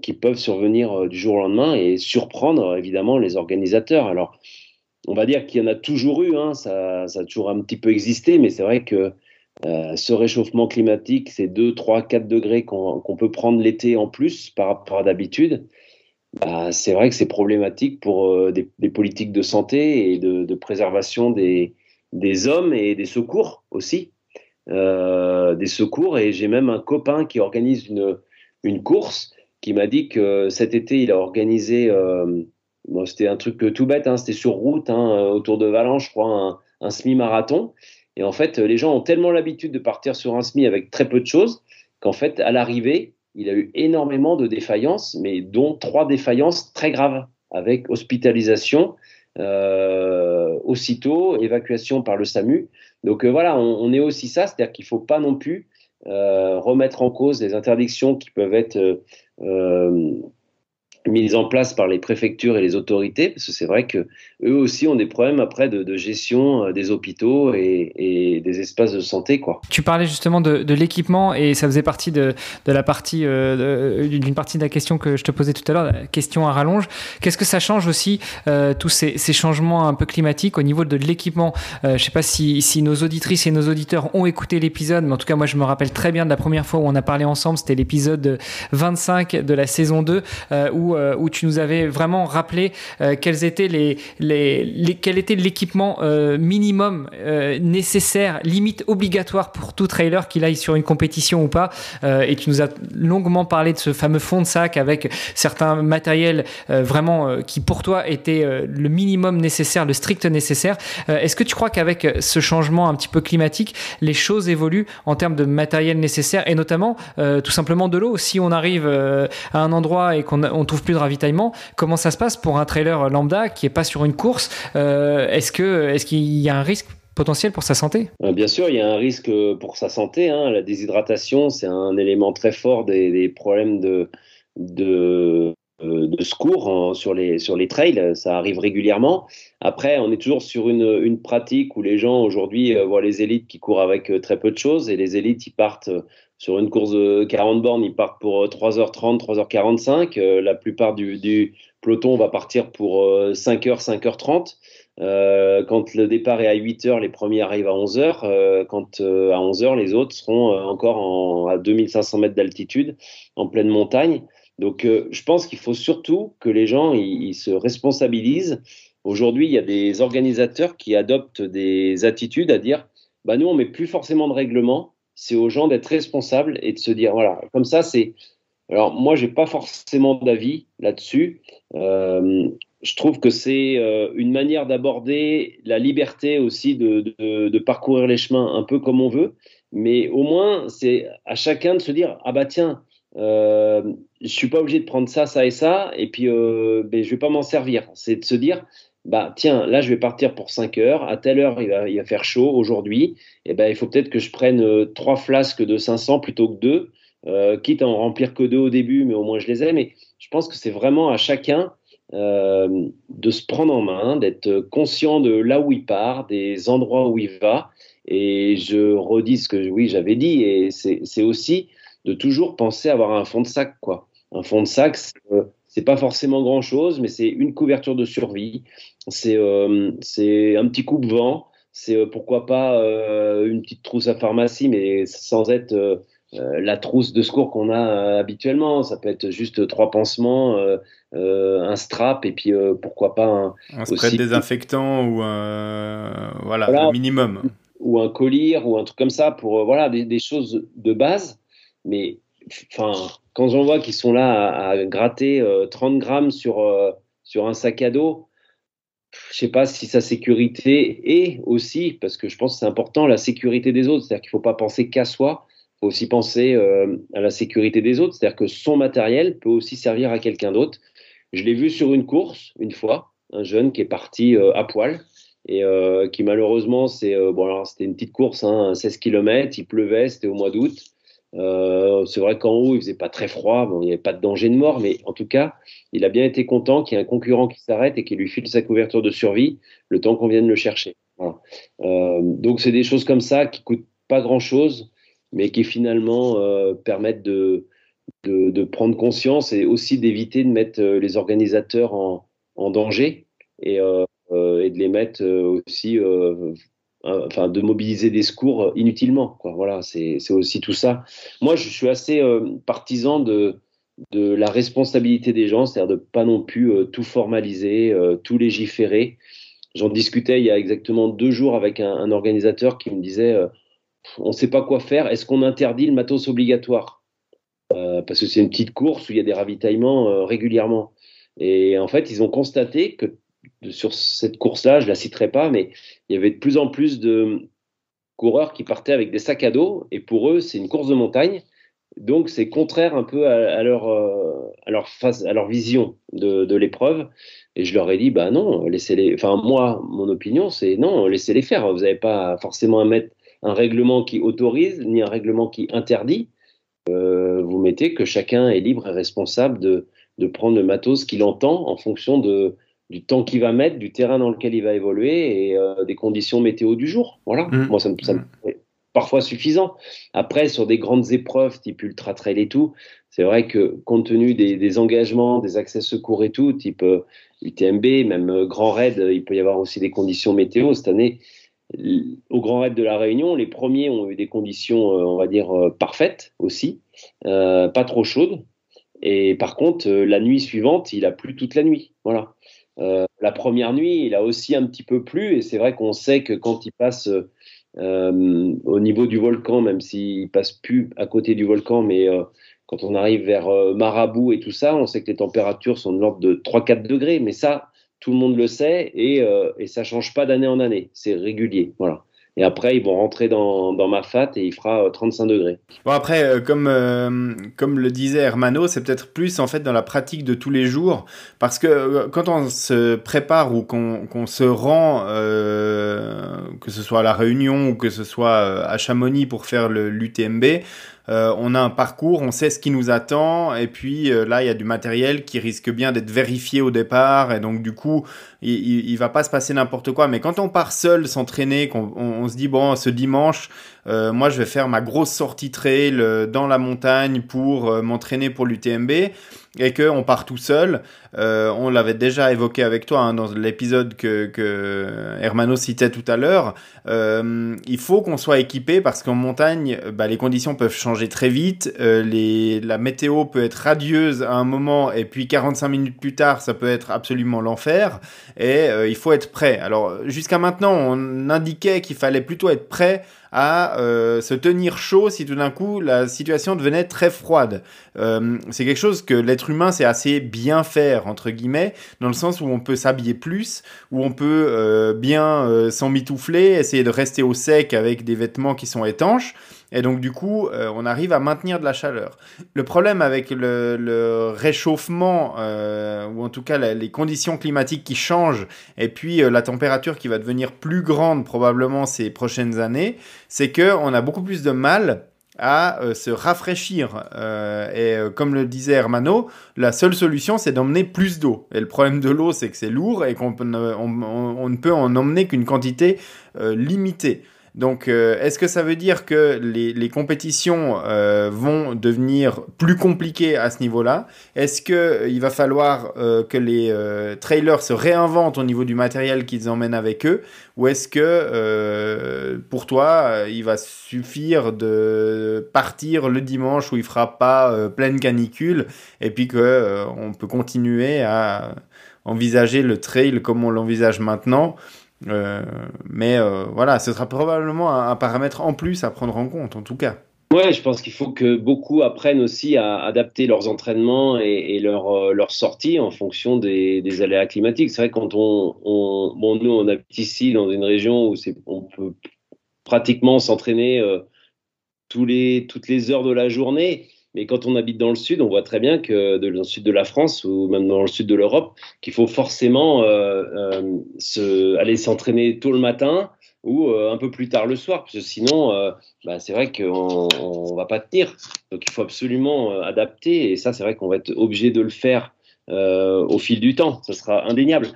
qui peuvent survenir du jour au lendemain et surprendre évidemment les organisateurs. Alors, on va dire qu'il y en a toujours eu, hein, ça, ça, a toujours un petit peu existé, mais c'est vrai que euh, ce réchauffement climatique, ces 2, 3, 4 degrés qu'on peut prendre l'été en plus par rapport à d'habitude, bah, c'est vrai que c'est problématique pour euh, des, politiques de santé et de, préservation des, hommes et des secours aussi. Euh, des secours. Et j'ai même un copain qui organise une, course qui m'a dit que cet été, il a organisé, c'était un truc tout bête, hein, c'était sur route, hein, autour de Valence, je crois, un semi-marathon. Et en fait, les gens ont tellement l'habitude de partir sur un SMI avec très peu de choses qu'en fait, à l'arrivée, il a eu énormément de défaillances, mais dont trois défaillances très graves, avec hospitalisation euh, aussitôt, évacuation par le SAMU. Donc euh, voilà, on, est aussi ça, c'est-à-dire qu'il ne faut pas non plus euh, remettre en cause les interdictions qui peuvent être mise en place par les préfectures et les autorités, parce que c'est vrai que eux aussi ont des problèmes après de, gestion euh, des hôpitaux et, des espaces de santé. Quoi. Tu parlais justement de, l'équipement et ça faisait partie de, la partie euh, d'une partie de la question que je te posais tout à l'heure, question à rallonge. Qu'est-ce que ça change aussi euh, tous ces, changements un peu climatiques au niveau de l'équipement? Je ne sais pas si, si, nos auditrices et nos auditeurs ont écouté l'épisode, mais en tout cas moi je me rappelle très bien de la première fois où on a parlé ensemble, c'était l'épisode 25 de la saison 2 où euh, où, tu nous avais vraiment rappelé euh, étaient les, les, quel était l'équipement euh, minimum nécessaire, limite obligatoire pour tout trailer qu'il aille sur une compétition ou pas. et tu nous as longuement parlé de ce fameux fond de sac avec certains matériels vraiment qui pour toi étaient le minimum nécessaire, le strict nécessaire. Est-ce que tu crois qu'avec ce changement un petit peu climatique, les choses évoluent en termes de matériel nécessaire et notamment tout simplement de l'eau? Si on arrive à un endroit et qu'on trouve plus de ravitaillement. Comment ça se passe pour un trailer lambda qui est pas sur une course euh, Est-ce est-ce qu'il y a un risque potentiel pour sa santé? Euh, Bien sûr, il y a un risque pour sa santé. Hein. La déshydratation, c'est un élément très fort des, problèmes de, de, euh, de secours sur, les, sur les trails. Ça arrive régulièrement. Après, on est toujours sur une, une pratique où les gens aujourd'hui voient les élites qui courent avec très peu de choses et les élites, ils partent sur une course de 40 bornes, ils partent pour 3h30, euh, 3h45. Euh, la plupart du, peloton va partir pour 5h, euh, 5h30. quand le départ est à 8h, les premiers arrivent à 11h. quand à 11h, les autres seront encore à 2500 mètres d'altitude, en pleine montagne. Donc, je pense qu'il faut surtout que les gens ils, se responsabilisent. Aujourd'hui, il y a des organisateurs qui adoptent des attitudes à dire bah, nous, on met plus forcément de règlements c'est aux gens d'être responsables et de se dire voilà, comme ça, c'est. Alors, moi, j'ai pas forcément d'avis là-dessus. Euh, je trouve que c'est euh, une manière d'aborder la liberté aussi de, parcourir les chemins un peu comme on veut. Mais au moins, c'est à chacun de se dire ah bah tiens, euh, je suis pas obligé de prendre ça, ça et ça, et puis euh, ben, je vais pas m'en servir. C'est de se dire bah tiens, là je vais partir pour 5 heures, à telle heure il va, il va faire chaud aujourd'hui, et ben il faut peut-être que je prenne euh, trois flasques de 500 plutôt que deux, euh, quitte à en remplir que deux au début, mais au moins je les ai. Mais je pense que c'est vraiment à chacun euh, de se prendre en main, d'être conscient de là où il part, des endroits où il va. Et je redis ce que oui j'avais dit, et c'est aussi de toujours penser avoir un fond de sac, quoi. Un fond de sac, c'est pas forcément grand chose, mais c'est une couverture de survie, c'est euh, un petit coupe-vent, c'est euh, pourquoi pas euh, une petite trousse à pharmacie, mais sans être la trousse de secours qu'on a habituellement. Ça peut être juste trois pansements, un strap et puis pourquoi pas un, un spray désinfectant ou un voilà, le minimum ou un collier ou un truc comme ça pour voilà des, des choses de base. Mais enfin quand j'en vois qu'ils sont là à, gratter 30 euh, grammes sur, euh, sur un sac à dos, je sais pas si sa sécurité est aussi, parce que je pense que c'est important, la sécurité des autres. C'est-à-dire qu'il ne faut pas penser qu'à soi, il faut aussi penser euh, à la sécurité des autres. C'est-à-dire que son matériel peut aussi servir à quelqu'un d'autre. Je l'ai vu sur une course, une fois, un jeune qui est parti à poil et qui malheureusement, c'est bon, c'était une petite course, hein, 16 km, il pleuvait, c'était au mois d'août. Euh, c'est vrai qu'en haut, il faisait pas très froid, il n'y avait pas de danger de mort, mais en tout cas, il a bien été content qu'il y ait un concurrent qui s'arrête et qui lui file sa couverture de survie le temps qu'on vienne le chercher. Euh, donc, c'est des choses comme ça qui coûtent pas grand-chose, mais qui finalement euh, permettent de, prendre conscience et aussi d'éviter de mettre les organisateurs en, danger et, de les mettre aussi enfin de mobiliser des secours inutilement. Quoi. Voilà, c'est aussi tout ça. Moi, je suis assez euh, partisan de, la responsabilité des gens, c'est-à-dire de pas non plus euh, tout formaliser, tout légiférer. J'en discutais il y a exactement deux jours avec un, un organisateur qui me disait on ne sait pas quoi faire, est-ce qu'on interdit le matos obligatoire? Parce que c'est une petite course où il y a des ravitaillements régulièrement. Et en fait, ils ont constaté que sur cette course-là, je la citerai pas, mais il y avait de plus en plus de coureurs qui partaient avec des sacs à dos, et pour eux, c'est une course de montagne. Donc, c'est contraire un peu à, leur, euh, à, leur face, à leur vision de, de l'épreuve. Et je leur ai dit, bah non, laissez-les. Enfin, moi, mon opinion, c'est non, laissez-les faire. Vous n'avez pas forcément à mettre un règlement qui autorise, ni un règlement qui interdit. Euh, vous mettez que chacun est libre et responsable de, de prendre le matos qu'il entend en fonction de, du temps qu'il va mettre, du terrain dans lequel il va évoluer et euh, des conditions météo du jour. Voilà. Mmh. Moi, ça me, ça parfois suffisant. Après, sur des grandes épreuves type ultra trail et tout, c'est vrai que compte tenu des, engagements, des accès secours et tout, type UTMB, euh, même euh, Grand Raid, il peut y avoir aussi des conditions météo. Cette année, au Grand Raid de la Réunion, les premiers ont eu des conditions, on va dire, parfaites aussi, pas trop chaudes. Et par contre, la nuit suivante, il a plu toute la nuit. Voilà. Euh, la première nuit, il a aussi un petit peu plu, et c'est vrai qu'on sait que quand il passe euh, au niveau du volcan, même s'il passe plus à côté du volcan, mais euh, quand on arrive vers Marabout et tout ça, on sait que les températures sont de l'ordre de 3-4 degrés, mais ça, tout le monde le sait, et, et ça change pas d'année en année, c'est régulier. Voilà. Et après, ils vont rentrer dans, dans ma fat et il fera 35 euh, degrés. Bon, après, euh, comme, euh, comme le disait Hermano, c'est peut-être plus en fait dans la pratique de tous les jours. Parce que quand on se prépare ou qu'on se rend, que ce soit à La Réunion ou que ce soit à Chamonix pour faire l'UTMB, euh, on a un parcours, on sait ce qui nous attend, et puis euh, là, il y a du matériel qui risque bien d'être vérifié au départ, et donc du coup, il, il, va pas se passer n'importe quoi. Mais quand on part seul s'entraîner, qu'on on, se dit, bon, ce dimanche, euh, moi, je vais faire ma grosse sortie trail dans la montagne pour m'entraîner pour l'UTMB, et qu'on part tout seul. Euh, on l'avait déjà évoqué avec toi hein, dans l'épisode que, Hermano citait tout à l'heure. Euh, il faut qu'on soit équipé parce qu'en montagne, bah, les conditions peuvent changer très vite. Euh, la météo peut être radieuse à un moment et puis 45 minutes plus tard, ça peut être absolument l'enfer. Et il faut être prêt. Alors jusqu'à maintenant, on indiquait qu'il fallait plutôt être prêt à euh, se tenir chaud si tout d'un coup la situation devenait très froide. Euh, c'est quelque chose que l'être humain sait assez bien faire, entre guillemets, dans le sens où on peut s'habiller plus, où on peut euh, bien s'emmitoufler, essayer de rester au sec avec des vêtements qui sont étanches. Et donc, du coup, euh, on arrive à maintenir de la chaleur. Le problème avec le, réchauffement, euh, ou en tout cas les conditions climatiques qui changent, et puis euh, la température qui va devenir plus grande probablement ces prochaines années, c'est qu'on a beaucoup plus de mal à se rafraîchir. et comme le disait Hermano, la seule solution, c'est d'emmener plus d'eau. Et le problème de l'eau, c'est que c'est lourd et qu'on on, ne peut en emmener qu'une quantité limitée. Donc, euh, est-ce que ça veut dire que les, compétitions euh, vont devenir plus compliquées à ce niveau-là? Est-ce qu'il euh, va falloir que les trailers se réinventent au niveau du matériel qu'ils emmènent avec eux? Ou est-ce que, pour toi, il va suffire de partir le dimanche où il fera pas pleine canicule et puis qu'on peut continuer à envisager le trail comme on l'envisage maintenant? Mais euh, voilà, ce sera probablement un, paramètre en plus à prendre en compte, en tout cas. Ouais, je pense qu'il faut que beaucoup apprennent aussi à adapter leurs entraînements et, leurs euh, leur sorties en fonction des, aléas climatiques. C'est vrai quand on, on, bon, nous on habite ici dans une région où on peut pratiquement s'entraîner toutes les heures de la journée. Mais quand on habite dans le sud, on voit très bien que dans le sud de la France ou même dans le sud de l'Europe, qu'il faut forcément euh, euh, aller s'entraîner tôt le matin ou euh, un peu plus tard le soir, parce que sinon, bah, c'est vrai qu'on ne va pas tenir. Donc il faut absolument adapter, et ça, c'est vrai qu'on va être obligé de le faire au fil du temps. Ça sera indéniable.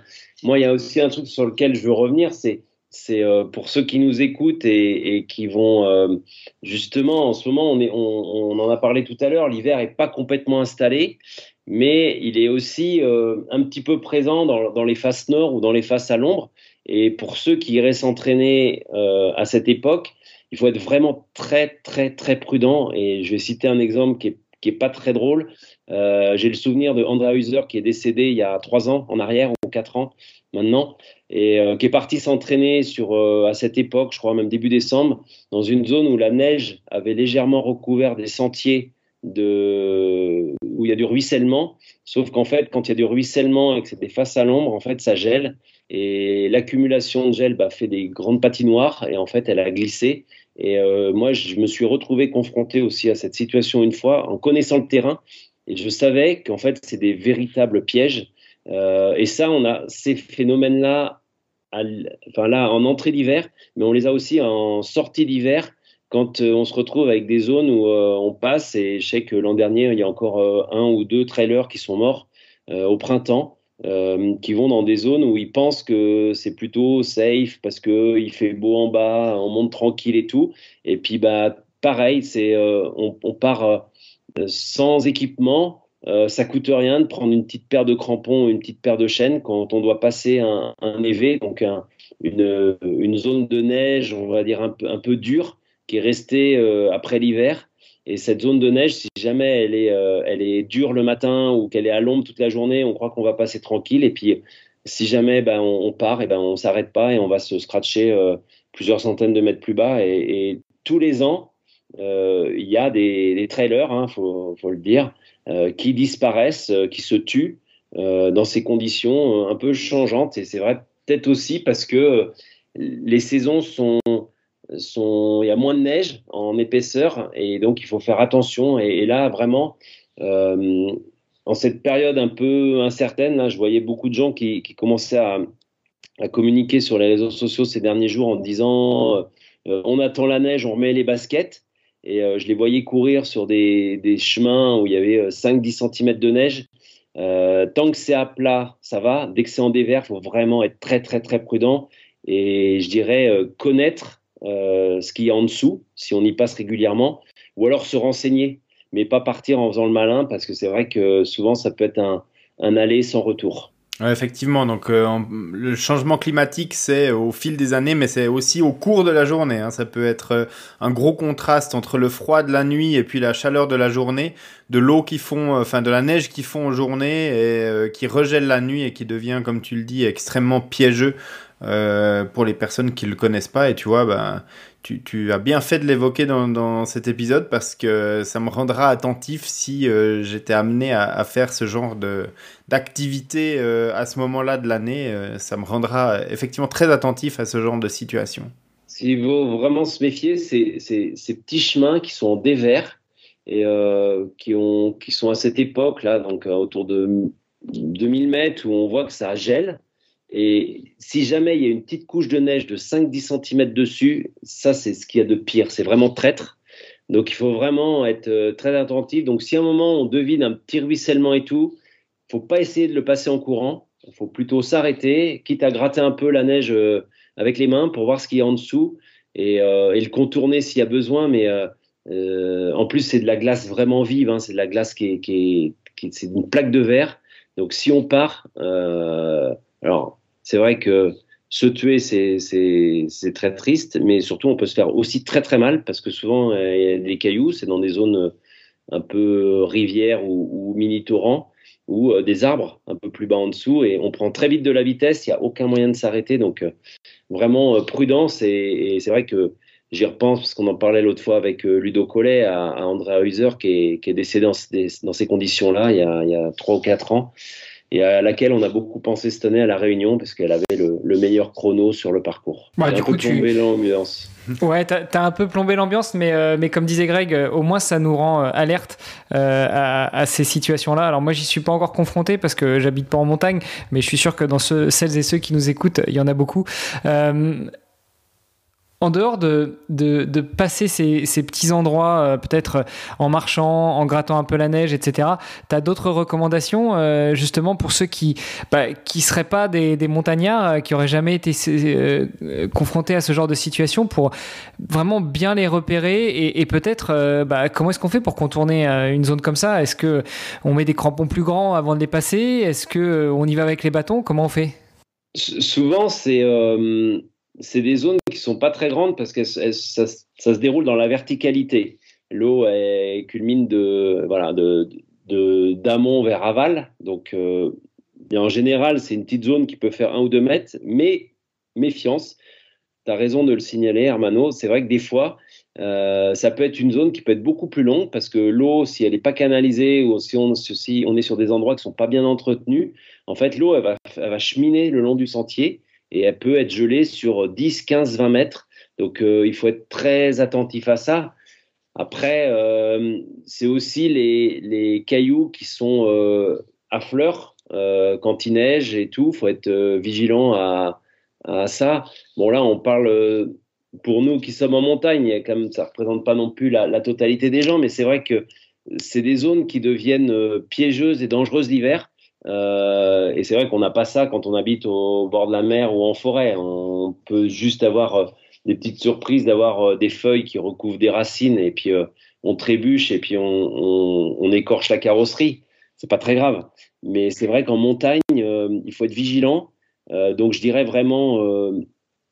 Moi, il y a aussi un truc sur lequel je veux revenir, c'est c'est euh, pour ceux qui nous écoutent et, qui vont euh, justement en ce moment, on, en a parlé tout à l'heure, l'hiver est pas complètement installé, mais il est aussi euh, un petit peu présent dans, les faces nord ou dans les faces à l'ombre. Et pour ceux qui iraient s'entraîner à cette époque, il faut être vraiment très très très prudent. Et je vais citer un exemple qui est qui est pas très drôle. J'ai le souvenir de Andrea Hauser qui est décédé il y a trois ans en arrière ou quatre ans maintenant et euh, qui est parti s'entraîner sur euh, à cette époque, je crois même début décembre, dans une zone où la neige avait légèrement recouvert des sentiers de où il y a du ruissellement. Sauf qu'en fait, quand il y a du ruissellement et que c'est des faces à l'ombre, en fait, ça gèle et l'accumulation de gel bah, fait des grandes patinoires et en fait, elle a glissé. Et euh, moi, je me suis retrouvé confronté aussi à cette situation une fois en connaissant le terrain et je savais qu'en fait, c'est des véritables pièges. et ça, on a ces phénomènes-là enfin là, en entrée d'hiver, mais on les a aussi en sortie d'hiver quand euh, on se retrouve avec des zones où euh, on passe. Et je sais que l'an dernier, il y a encore euh, un ou deux trailers qui sont morts au printemps. qui vont dans des zones où ils pensent que c'est plutôt safe parce que il fait beau en bas, on monte tranquille et tout. Et puis bah pareil, c'est on, part sans équipement, euh, ça coûte rien de prendre une petite paire de crampons, une petite paire de chaînes quand on doit passer un, un EV, donc une, zone de neige, on va dire un peu, dure, qui est restée euh, après l'hiver. Et cette zone de neige, si jamais elle est, euh, elle est dure le matin ou qu'elle est à l'ombre toute la journée, on croit qu'on va passer tranquille. Et puis, si jamais ben, on, part, et ben, on s'arrête pas et on va se scratcher plusieurs centaines de mètres plus bas. Et tous les ans, il y a des, trailers, il hein, faut, le dire, euh, qui disparaissent, euh, qui se tuent euh, dans ces conditions un peu changeantes. Et c'est vrai peut-être aussi parce que les saisons sont, il y a moins de neige en épaisseur et donc il faut faire attention. Et, là, vraiment, en cette période un peu incertaine, je voyais beaucoup de gens qui, commençaient à, communiquer sur les réseaux sociaux ces derniers jours en disant on attend la neige, on remet les baskets. Et euh, je les voyais courir sur des, des chemins où il y avait 5-10 euh, cm de neige. Euh, tant que c'est à plat, ça va. Dès que c'est en dévers, il faut vraiment être très, très, très prudent. Et je dirais connaître ce qu'il y a en dessous, si on y passe régulièrement, ou alors se renseigner, mais pas partir en faisant le malin, parce que c'est vrai que souvent, ça peut être un, un aller sans retour effectivement, donc euh, le changement climatique, c'est au fil des années, mais c'est aussi au cours de la journée. Hein. Ça peut être euh, un gros contraste entre le froid de la nuit et puis la chaleur de la journée, de l'eau qui fond, euh, enfin de la neige qui fond en journée et qui regèle la nuit et qui devient, comme tu le dis, extrêmement piégeux pour les personnes qui le connaissent pas. Et tu vois, ben, tu, as bien fait de l'évoquer dans, cet épisode parce que ça me rendra attentif si euh, j'étais amené à, faire ce genre d'activité euh, à ce moment-là de l'année. Euh, ça me rendra effectivement très attentif à ce genre de situation. S'il faut vraiment se méfier, c'est ces petits chemins qui sont en dévers et qui, ont, qui sont à cette époque-là, donc autour de 2000 mètres, où on voit que ça gèle. Et si jamais il y a une petite couche de neige de 5-10 cm dessus, ça, c'est ce qu'il y a de pire. C'est vraiment traître. Donc, il faut vraiment être euh, très attentif. Donc, si à un moment on devine un petit ruissellement et tout, faut pas essayer de le passer en courant. Il faut plutôt s'arrêter, quitte à gratter un peu la neige euh, avec les mains pour voir ce qu'il y a en dessous et, euh, le contourner s'il y a besoin. Mais en plus, c'est de la glace vraiment vive. Hein. C'est de la glace qui est, c'est une plaque de verre. Donc, si on part, alors c'est vrai que se tuer, c'est très triste, mais surtout, on peut se faire aussi très très mal parce que souvent, euh, il y a des cailloux, c'est dans des zones euh, un peu rivières ou, mini-torrents ou euh, des arbres un peu plus bas en dessous et on prend très vite de la vitesse, il n'y a aucun moyen de s'arrêter. Donc, vraiment prudence et, c'est vrai que j'y repense parce qu'on en parlait l'autre fois avec Ludo Collet à, à Heuser qui est, décédé dans, ces conditions-là il y a, 3 ou 4 ans et à laquelle on a beaucoup pensé cette année à la Réunion parce qu'elle avait le, meilleur chrono sur le parcours. Ouais, du un coup, peu plombé l'ambiance. Ouais, t'as as un peu plombé l'ambiance, mais, euh, mais comme disait Greg, euh, au moins ça nous rend euh, alerte à, ces situations-là. Alors moi, j'y suis pas encore confronté parce que j'habite pas en montagne, mais je suis sûr que dans celles et ceux qui nous écoutent, il y en a beaucoup en dehors de, de, passer ces, petits endroits, euh, peut-être en marchant, en grattant un peu la neige, etc., tu as d'autres recommandations euh, justement pour ceux qui ne bah, qui seraient pas des, montagnards, euh, qui auraient jamais été confrontés à ce genre de situation pour vraiment bien les repérer et, peut-être bah, comment est-ce qu'on fait pour contourner une zone comme ça? Est-ce que on met des crampons plus grands avant de les passer? Est-ce que on y va avec les bâtons? Comment on fait? Souvent, c'est c'est des zones qui sont pas très grandes parce que ça, se déroule dans la verticalité. L'eau culmine de voilà de d'amont vers aval. Donc euh, en général, c'est une petite zone qui peut faire un ou deux mètres, mais méfiance. Tu as raison de le signaler, Hermano. C'est vrai que des fois, euh, ça peut être une zone qui peut être beaucoup plus longue parce que l'eau, si elle n'est pas canalisée ou si on, si on est sur des endroits qui sont pas bien entretenus, en fait, l'eau, elle va, elle va cheminer le long du sentier et elle peut être gelée sur 10, 15, 20 mètres. Donc euh, il faut être très attentif à ça. Après, euh, c'est aussi les, cailloux qui sont euh, à fleur quand il neige et tout. Il faut être vigilant à, ça. Bon là, on parle pour nous qui sommes en montagne, comme, ça ne représente pas non plus la, la totalité des gens, mais c'est vrai que c'est des zones qui deviennent piégeuses et dangereuses l'hiver. Et c'est vrai qu'on n'a pas ça quand on habite au bord de la mer ou en forêt. On peut juste avoir des petites surprises, d'avoir des feuilles qui recouvrent des racines et puis on trébuche et puis on, écorche la carrosserie. C'est pas très grave. Mais c'est vrai qu'en montagne, il faut être vigilant. donc je dirais vraiment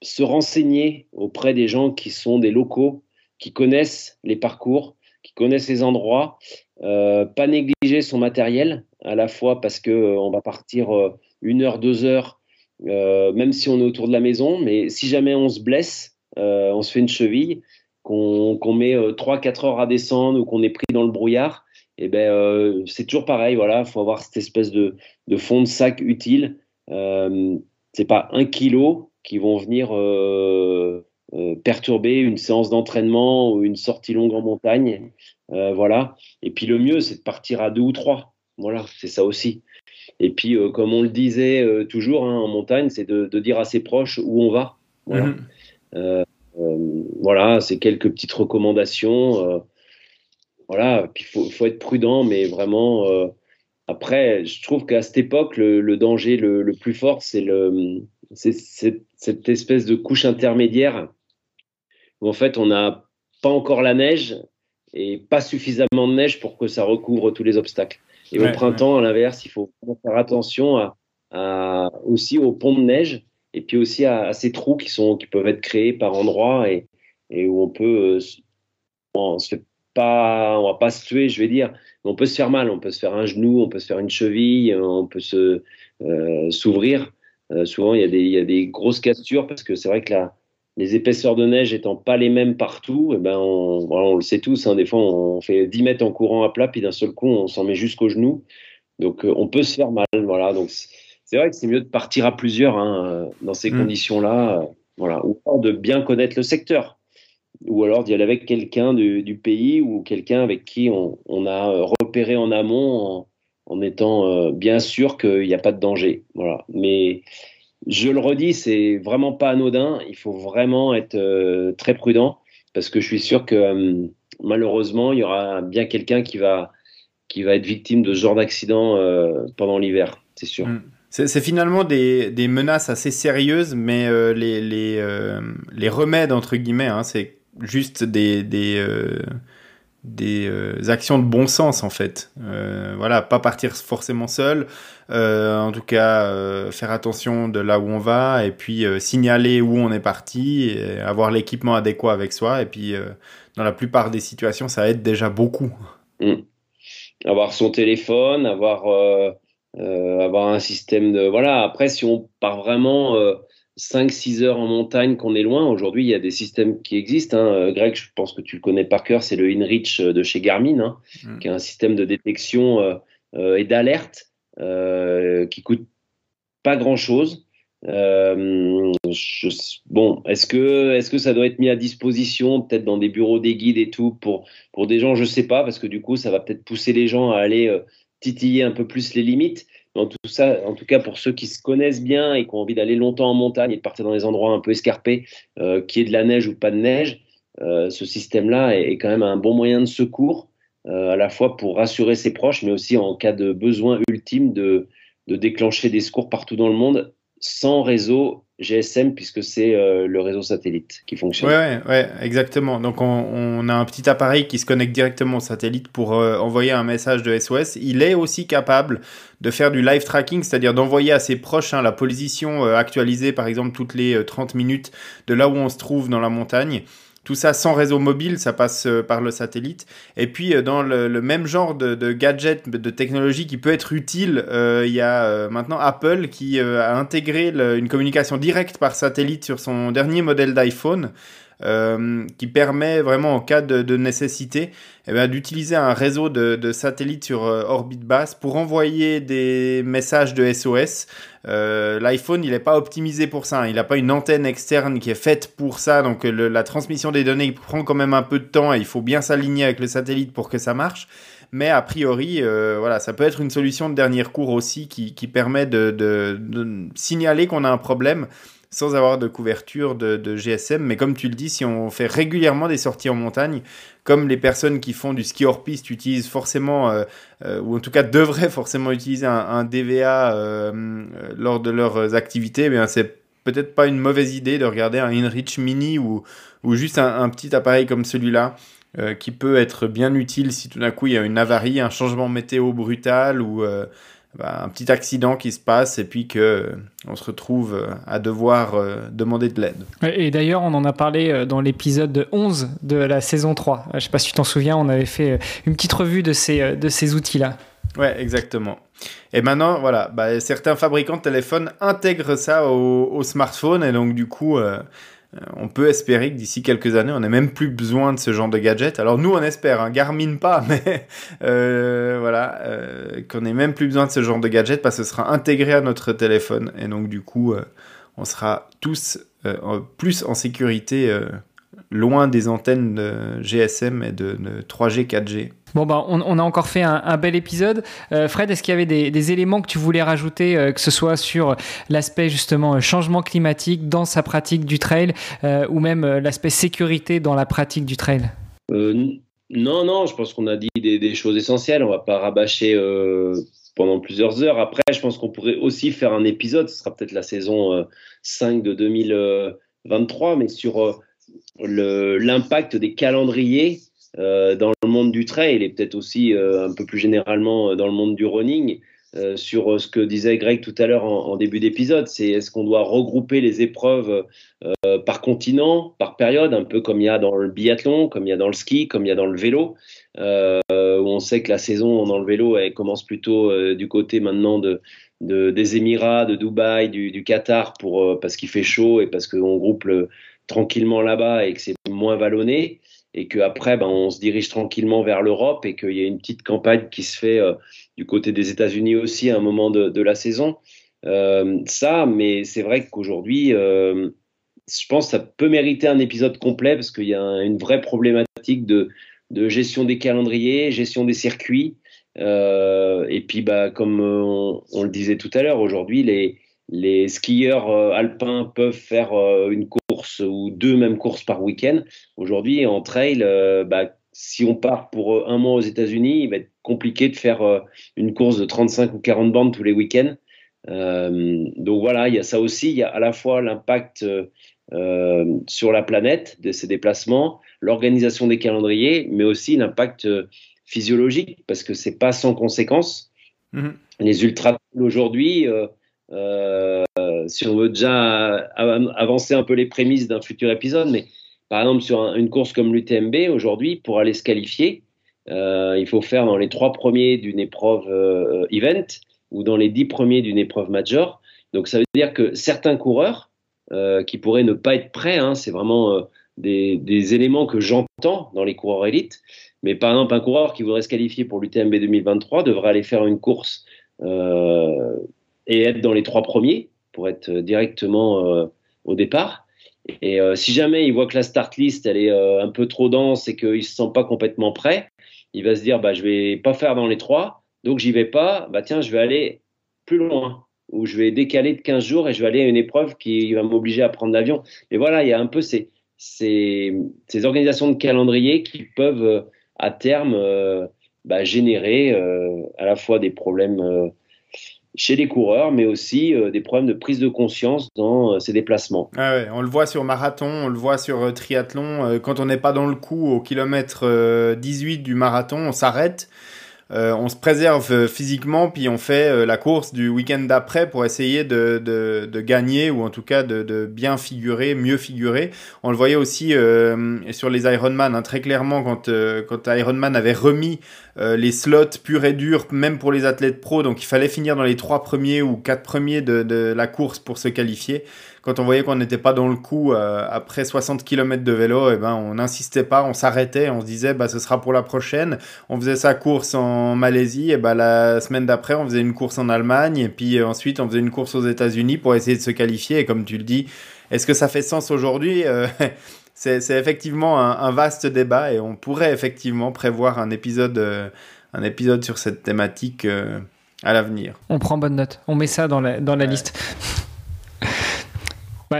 se renseigner auprès des gens qui sont des locaux, qui connaissent les parcours, qui connaissent les endroits, euh, pas négliger son matériel à la fois parce que euh, on va partir euh, une heure, deux heures, même si on est autour de la maison, mais si jamais on se blesse, on se fait une cheville, qu'on met trois, quatre heures à descendre ou qu'on est pris dans le brouillard, et eh ben c'est toujours pareil. Voilà, faut avoir cette espèce de, de fond de sac utile. c'est pas un kilo, qui vont venir euh, euh, perturber une séance d'entraînement ou une sortie longue en montagne. Euh, voilà. Et puis le mieux, c'est de partir à deux ou trois. Voilà, c'est ça aussi. Et puis, comme on le disait toujours hein, en montagne, c'est de, dire à ses proches où on va. Voilà. Mhm. voilà, c'est quelques petites recommandations. voilà, puis il faut, faut, être prudent, mais vraiment. après, je trouve qu'à cette époque, le, danger le, le, plus fort, c'est cette espèce de couche intermédiaire où en fait on n'a pas encore la neige et pas suffisamment de neige pour que ça recouvre tous les obstacles. Et au printemps, à l'inverse, il faut faire attention à, aussi aux ponts de neige et puis aussi à, ces trous qui, sont, qui peuvent être créés par endroits et, et où on peut, euh, on se fait pas, on va pas se tuer, je vais dire, mais on peut se faire mal, on peut se faire un genou, on peut se faire une cheville, on peut se euh, s'ouvrir. Euh, souvent, il y, a des, il y, a des, grosses cassures parce que c'est vrai que la, les épaisseurs de neige étant pas les mêmes partout, et eh ben on, on le sait tous, hein, des fois on fait 10 mètres en courant à plat, puis d'un seul coup on s'en met jusqu'au genou. Donc euh, on peut se faire mal. Voilà. Donc c'est vrai que c'est mieux de partir à plusieurs hein, euh, dans ces mm. conditions-là. voilà. Ou de bien connaître le secteur. Ou alors d'y aller avec quelqu'un du, du, pays ou quelqu'un avec qui on, on, a repéré en amont en étant euh, bien sûr qu'il n'y a pas de danger. Voilà. Mais je le redis, c'est vraiment pas anodin. Il faut vraiment être euh, très prudent parce que je suis sûr que euh, malheureusement, il y aura bien quelqu'un qui va, qui va être victime de ce genre d'accident pendant l'hiver, c'est sûr. Mm. C'est finalement des, menaces assez sérieuses, mais les, les, les, remèdes, entre guillemets, hein, c'est juste des des euh, actions de bon sens en fait. Euh, voilà, pas partir forcément seul, euh, en tout cas faire attention de là où on va et puis signaler où on est parti, avoir l'équipement adéquat avec soi et puis dans la plupart des situations ça aide déjà beaucoup. Mmh. Avoir son téléphone, avoir avoir un système de voilà. Après si on part vraiment 5-6 heures en montagne qu'on est loin. Aujourd'hui, il y a des systèmes qui existent. Hein. Euh, Greg, je pense que tu le connais par cœur, c'est le InReach euh, de chez Garmin, hein, mm. qui est un système de détection euh, et d'alerte qui coûte pas grand-chose. bon, est-ce que, est que ça doit être mis à disposition, peut-être dans des bureaux des guides et tout, pour, pour des gens, je sais pas, parce que du coup, ça va peut-être pousser les gens à aller titiller un peu plus les limites. En tout, ça, en tout cas, pour ceux qui se connaissent bien et qui ont envie d'aller longtemps en montagne et de partir dans des endroits un peu escarpés, euh, qu'il y ait de la neige ou pas de neige, euh, ce système-là est, quand même un bon moyen de secours, euh, à la fois pour rassurer ses proches, mais aussi en cas de besoin ultime de déclencher des secours partout dans le monde sans réseau GSM puisque c'est euh, le réseau satellite qui fonctionne. Ouais, ouais, exactement. Donc on, a un petit appareil qui se connecte directement au satellite pour euh, envoyer un message de SOS. Il est aussi capable de faire du live tracking, c'est-à-dire d'envoyer à ses proches hein, la position euh, actualisée par exemple toutes les 30 minutes de là où on se trouve dans la montagne. Tout ça sans réseau mobile, ça passe euh, par le satellite. Et puis euh, dans le, même genre de, gadget, de technologie qui peut être utile, euh, il y a maintenant Apple qui a intégré une communication directe par satellite sur son dernier modèle d'iPhone. Euh, qui permet vraiment en cas de, nécessité eh d'utiliser un réseau de, satellites sur euh, orbite basse pour envoyer des messages de SOS. Euh, L'iPhone, il n'est pas optimisé pour ça. Hein. Il n'a pas une antenne externe qui est faite pour ça. Donc la transmission des données prend quand même un peu de temps et il faut bien s'aligner avec le satellite pour que ça marche mais a priori, voilà, ça peut être une solution de dernier cours aussi qui, permet de signaler qu'on a un problème sans avoir de couverture de, GSM. Mais comme tu le dis, si on fait régulièrement des sorties en montagne, comme les personnes qui font du ski hors piste utilisent forcément, euh, euh, ou en tout cas devraient forcément utiliser un, DVA euh, lors de leurs activités, eh bien c'est peut-être pas une mauvaise idée de regarder un Inrich Mini ou, ou juste un, petit appareil comme celui-là. qui peut être bien utile si tout d'un coup il y a une avarie, un changement météo brutal ou bah, un petit accident qui se passe et puis que euh, on se retrouve euh, à devoir euh, demander de l'aide. Et d'ailleurs, on en a parlé dans l'épisode 11 de la saison 3. Je ne sais pas si tu t'en souviens, on avait fait une petite revue de ces, de ces outils-là. Ouais, exactement. Et maintenant, voilà, bah, certains fabricants de téléphones intègrent ça au, au smartphone et donc du coup, euh, on peut espérer que d'ici quelques années, on n'ait même plus besoin de ce genre de gadget. Alors nous, on espère, hein, Garmin pas, mais euh, voilà, euh, qu'on n'ait même plus besoin de ce genre de gadget parce que ce sera intégré à notre téléphone. Et donc du coup, on sera tous plus en sécurité, loin des antennes de GSM et de 3G, 4G. Bon, bah, on, a encore fait un, bel épisode. Euh, Fred, est-ce qu'il y avait des, éléments que tu voulais rajouter, euh, que ce soit sur l'aspect justement euh, changement climatique dans sa pratique du trail ou même l'aspect sécurité dans la pratique du trail? Non, non, je pense qu'on a dit des, choses essentielles. On va pas rabâcher pendant plusieurs heures. Après, je pense qu'on pourrait aussi faire un épisode, ce sera peut-être la saison 5 de 2023, mais sur l'impact des calendriers euh, dans le monde du trail et peut-être aussi euh, un peu plus généralement euh, dans le monde du running. sur ce que disait Greg tout à l'heure en, début d'épisode, c'est est-ce qu'on doit regrouper les épreuves par continent, par période, un peu comme il y a dans le biathlon, comme il y a dans le ski, comme il y a dans le vélo, où on sait que la saison dans le vélo elle commence plutôt du côté maintenant de, des Émirats, de Dubaï, du, du Qatar, pour, parce qu'il fait chaud et parce qu'on groupe tranquillement là-bas et que c'est moins vallonné et qu'après, ben, on se dirige tranquillement vers l'Europe et qu'il y a une petite campagne qui se fait euh, du côté des États-Unis aussi à un moment de, la saison. Euh, ça, mais c'est vrai qu'aujourd'hui, euh, je pense que ça peut mériter un épisode complet parce qu'il y a une vraie problématique de, gestion des calendriers, gestion des circuits. Euh, et puis, bah, comme on, on, le disait tout à l'heure, aujourd'hui, les, les skieurs euh, alpins peuvent faire euh, une course ou deux mêmes courses par week-end. Aujourd'hui, en trail, euh, bah, si on part pour un mois aux États-Unis, il va être compliqué de faire une course de 35 ou 40 bandes tous les week-ends. donc voilà, il y a ça aussi. Il y a à la fois l'impact sur la planète de ces déplacements, l'organisation des calendriers, mais aussi l'impact physiologique parce que c'est pas sans conséquence. Mmh. Les ultra aujourd'hui, euh, si on veut déjà avancer un peu les prémices d'un futur épisode, mais par exemple sur une course comme l'UTMB aujourd'hui, pour aller se qualifier, euh, il faut faire dans les trois premiers d'une épreuve euh, event ou dans les dix premiers d'une épreuve major. Donc ça veut dire que certains coureurs qui pourraient ne pas être prêts, hein, c'est vraiment des, éléments que j'entends dans les coureurs élites. Mais par exemple, un coureur qui voudrait se qualifier pour l'UTMB 2023 devrait aller faire une course et être dans les trois premiers pour être euh, directement euh, au départ. Et euh, si jamais il voit que la start list elle est un peu trop dense et qu'il se sent pas complètement prêt, il va se dire bah je vais pas faire dans les trois, donc j'y vais pas. Bah tiens, je vais aller plus loin ou je vais décaler de 15 jours et je vais aller à une épreuve qui va m'obliger à prendre l'avion. Mais voilà, il y a un peu ces, ces, ces organisations de calendrier qui peuvent à terme bah, générer à la fois des problèmes chez les coureurs, mais aussi euh, des problèmes de prise de conscience dans euh, ces déplacements. Ah on le voit sur marathon, on le voit sur euh, triathlon. quand on n'est pas dans le coup au kilomètre 18 du marathon, on s'arrête. Euh, on se préserve euh, physiquement, puis on fait euh, la course du week-end d'après pour essayer de, de, gagner ou en tout cas de, bien figurer, mieux figurer. On le voyait aussi sur les Ironman, hein, très clairement quand, quand Ironman avait remis les slots purs et durs, même pour les athlètes pros, donc il fallait finir dans les trois premiers ou quatre premiers de, de la course pour se qualifier quand on voyait qu'on n'était pas dans le coup euh, après 60 km de vélo, et eh ben, on n'insistait pas, on s'arrêtait, on se disait bah, ce sera pour la prochaine. On faisait sa course en Malaisie, et ben, la semaine d'après, on faisait une course en Allemagne, et puis euh, ensuite, on faisait une course aux États-Unis pour essayer de se qualifier. Et comme tu le dis, est-ce que ça fait sens aujourd'hui? Euh, c'est, effectivement un, vaste débat et on pourrait effectivement prévoir un épisode, un épisode sur cette thématique à l'avenir. On prend bonne note, on met ça dans la, dans la liste.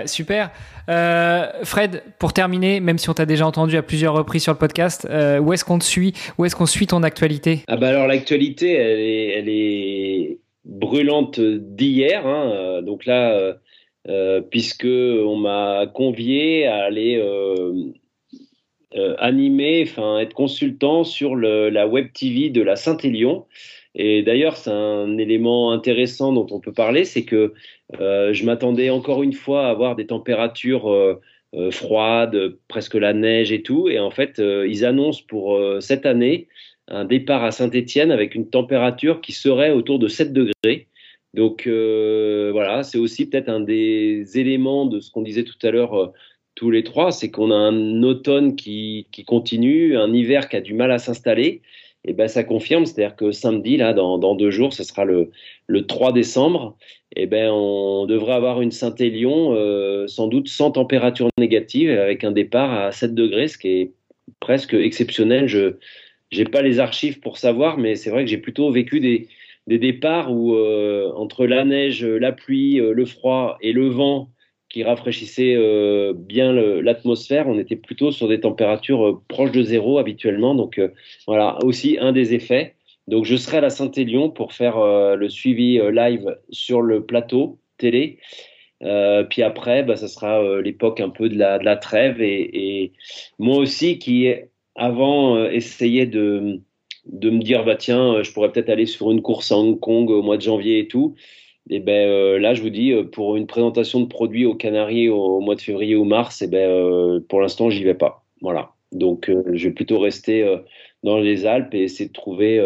Super. Euh, Fred, pour terminer, même si on t'a déjà entendu à plusieurs reprises sur le podcast, euh, où est-ce qu'on te suit? Où est-ce qu'on suit ton actualité? Ah bah alors l'actualité, elle est, brûlante d'hier. Hein. Euh, donc là, euh, puisque on m'a convié à aller animer, enfin être consultant sur la web TV de la Saint-Élion. Et d'ailleurs, c'est un élément intéressant dont on peut parler, c'est que je m'attendais encore une fois à avoir des températures euh, euh, froides, presque la neige et tout. Et en fait, ils annoncent pour cette année un départ à Saint-Étienne avec une température qui serait autour de 7 degrés. Donc voilà, c'est aussi peut-être un des éléments de ce qu'on disait tout à l'heure tous les trois, c'est qu'on a un automne qui, qui continue, un hiver qui a du mal à s'installer et ben ça confirme, c'est-à-dire que samedi, là, dans, deux jours, ce sera le, le 3 décembre, et ben on devrait avoir une Saint-Élion euh, sans doute sans température négative, avec un départ à 7 degrés, ce qui est presque exceptionnel. Je n'ai pas les archives pour savoir, mais c'est vrai que j'ai plutôt vécu des, des départs où euh, entre la neige, la pluie, euh, le froid et le vent, qui rafraîchissait euh, bien l'atmosphère. On était plutôt sur des températures euh, proches de zéro habituellement. Donc euh, voilà, aussi un des effets. Donc je serai à la Saint-Élion pour faire le suivi live sur le plateau télé. puis après, bah, ça sera l'époque un peu de la, trêve. Et, et, moi aussi, qui avant essayais de, de me dire, bah tiens, je pourrais peut-être aller sur une course à Hong Kong au mois de janvier et tout. Et ben euh, là, je vous dis, euh, pour une présentation de produits aux Canaries au, mois de février ou mars, et ben euh, pour l'instant, j'y vais pas. Voilà. Donc, je vais plutôt rester dans les Alpes et essayer de trouver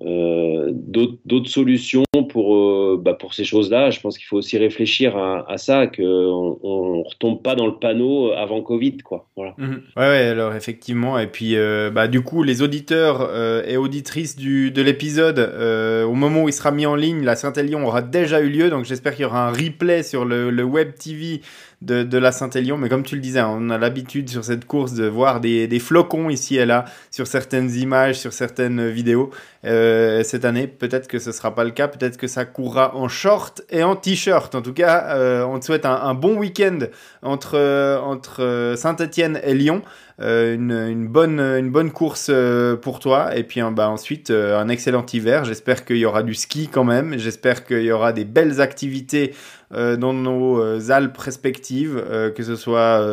d'autres solutions pour, euh, bah pour ces choses-là. Je pense qu'il faut aussi réfléchir à, à ça, qu'on on retombe pas dans le panneau avant Covid. Quoi. Voilà. Mhm. Ouais, ouais, alors effectivement. Et puis, euh, bah, du coup, les auditeurs euh, et auditrices du, de l'épisode, euh, au moment où il sera mis en ligne, la Saint-Élion aura déjà eu lieu. Donc, j'espère qu'il y aura un replay sur le, le web TV de, la Saint-Élion. Mais comme tu le disais, on a l'habitude sur cette course de voir des, flocons ici et là sur certaines images, sur certaines vidéos. Euh, cette année, peut-être que ce sera pas le cas. Peut-être que ça courra en short et en t-shirt. En tout cas, euh, on te souhaite un, bon week-end entre, entre Saint-Étienne et Lyon. Euh, une, bonne, course euh, pour toi. Et puis bah, ensuite, euh, un excellent hiver. J'espère qu'il y aura du ski quand même. J'espère qu'il y aura des belles activités dans nos Alpes respectives, que ce soit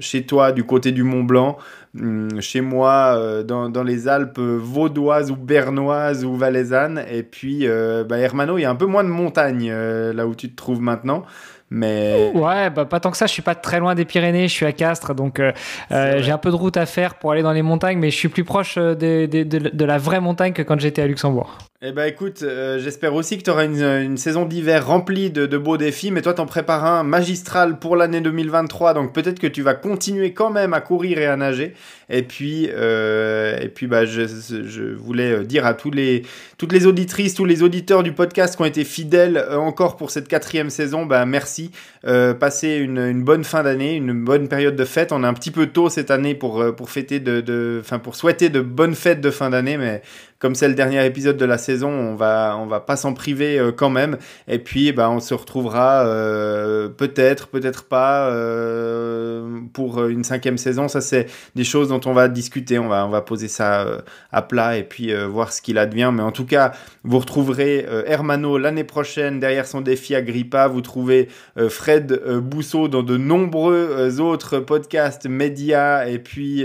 chez toi du côté du Mont Blanc, hum, chez moi dans, dans, les Alpes vaudoises ou bernoises ou valaisannes. Et puis, bah, Hermano, il y a un peu moins de montagnes là où tu te trouves maintenant. Mais... Ouais, bah, pas tant que ça. Je suis pas très loin des Pyrénées. Je suis à Castres, donc euh, euh, j'ai un peu de route à faire pour aller dans les montagnes, mais je suis plus proche euh, de, de, de, de la vraie montagne que quand j'étais à Luxembourg. Eh ben écoute, euh, j'espère aussi que tu auras une, une, saison d'hiver remplie de, beaux défis, mais toi t'en prépares un magistral pour l'année 2023, donc peut-être que tu vas continuer quand même à courir et à nager. Et puis, euh, et puis bah, je, voulais euh, dire à tous les, toutes les auditrices, tous les auditeurs du podcast qui ont été fidèles euh, encore pour cette quatrième saison, bah, merci. Euh, passez une, bonne fin d'année, une bonne période de fête. On est un petit peu tôt cette année pour, pour fêter de, de, pour souhaiter de bonnes fêtes de fin d'année, mais comme c'est le dernier épisode de la saison, on va, on va pas s'en priver euh, quand même. Et puis, bah, on se retrouvera euh, peut-être, peut-être pas euh, pour une cinquième saison. Ça, c'est des choses dont on va discuter. On va, on va poser ça à plat et puis voir ce qu'il advient. Mais en tout cas, vous retrouverez Hermano l'année prochaine derrière son défi Agrippa. Vous trouvez Fred Bousseau dans de nombreux autres podcasts, médias et puis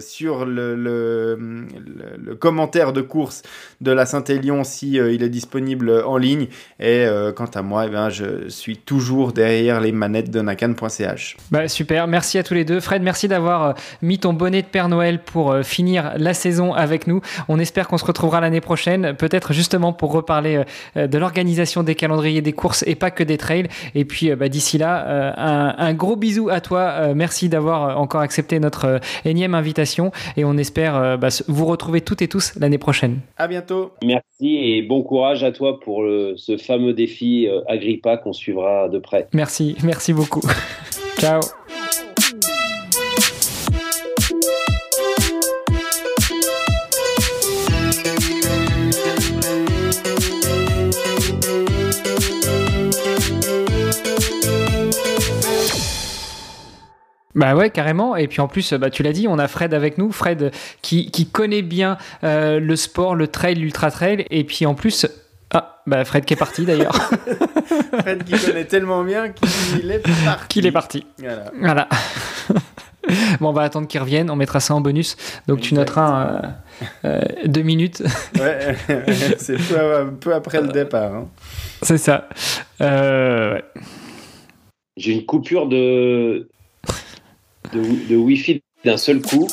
sur le, le, le commentaire de de course de la Saint-Élion si euh, il est disponible en ligne. Et euh, quant à moi, eh bien, je suis toujours derrière les manettes de nakan.ch. Bah, super, merci à tous les deux. Fred, merci d'avoir euh, mis ton bonnet de Père Noël pour finir la saison avec nous. On espère qu'on se retrouvera l'année prochaine, peut-être justement pour reparler de l'organisation des calendriers des courses et pas que des trails. Et puis bah, d'ici là, un, un, gros bisou à toi. merci d'avoir encore accepté notre énième invitation et on espère bah, vous retrouver toutes et tous l'année prochaine. À bientôt. Merci et bon courage à toi pour le, ce fameux défi euh, Agrippa qu'on suivra de près. Merci, merci beaucoup. Ciao. Bah ouais, carrément. Et puis en plus, bah, tu l'as dit, on a Fred avec nous. Fred qui, qui connaît bien euh, le sport, le trail, l'ultra trail. Et puis en plus, ah, bah Fred qui est parti d'ailleurs. Fred qui connaît tellement bien qu'il est parti. Qu'il est parti. Voilà. Voilà. bon, on va attendre qu'il revienne. On mettra ça en bonus. Donc tu noteras euh, euh, deux minutes. Ouais, c'est peu, peu, après le départ. Hein. C'est ça. Euh, ouais. J'ai une coupure de, de, de Wi-Fi d'un seul coup.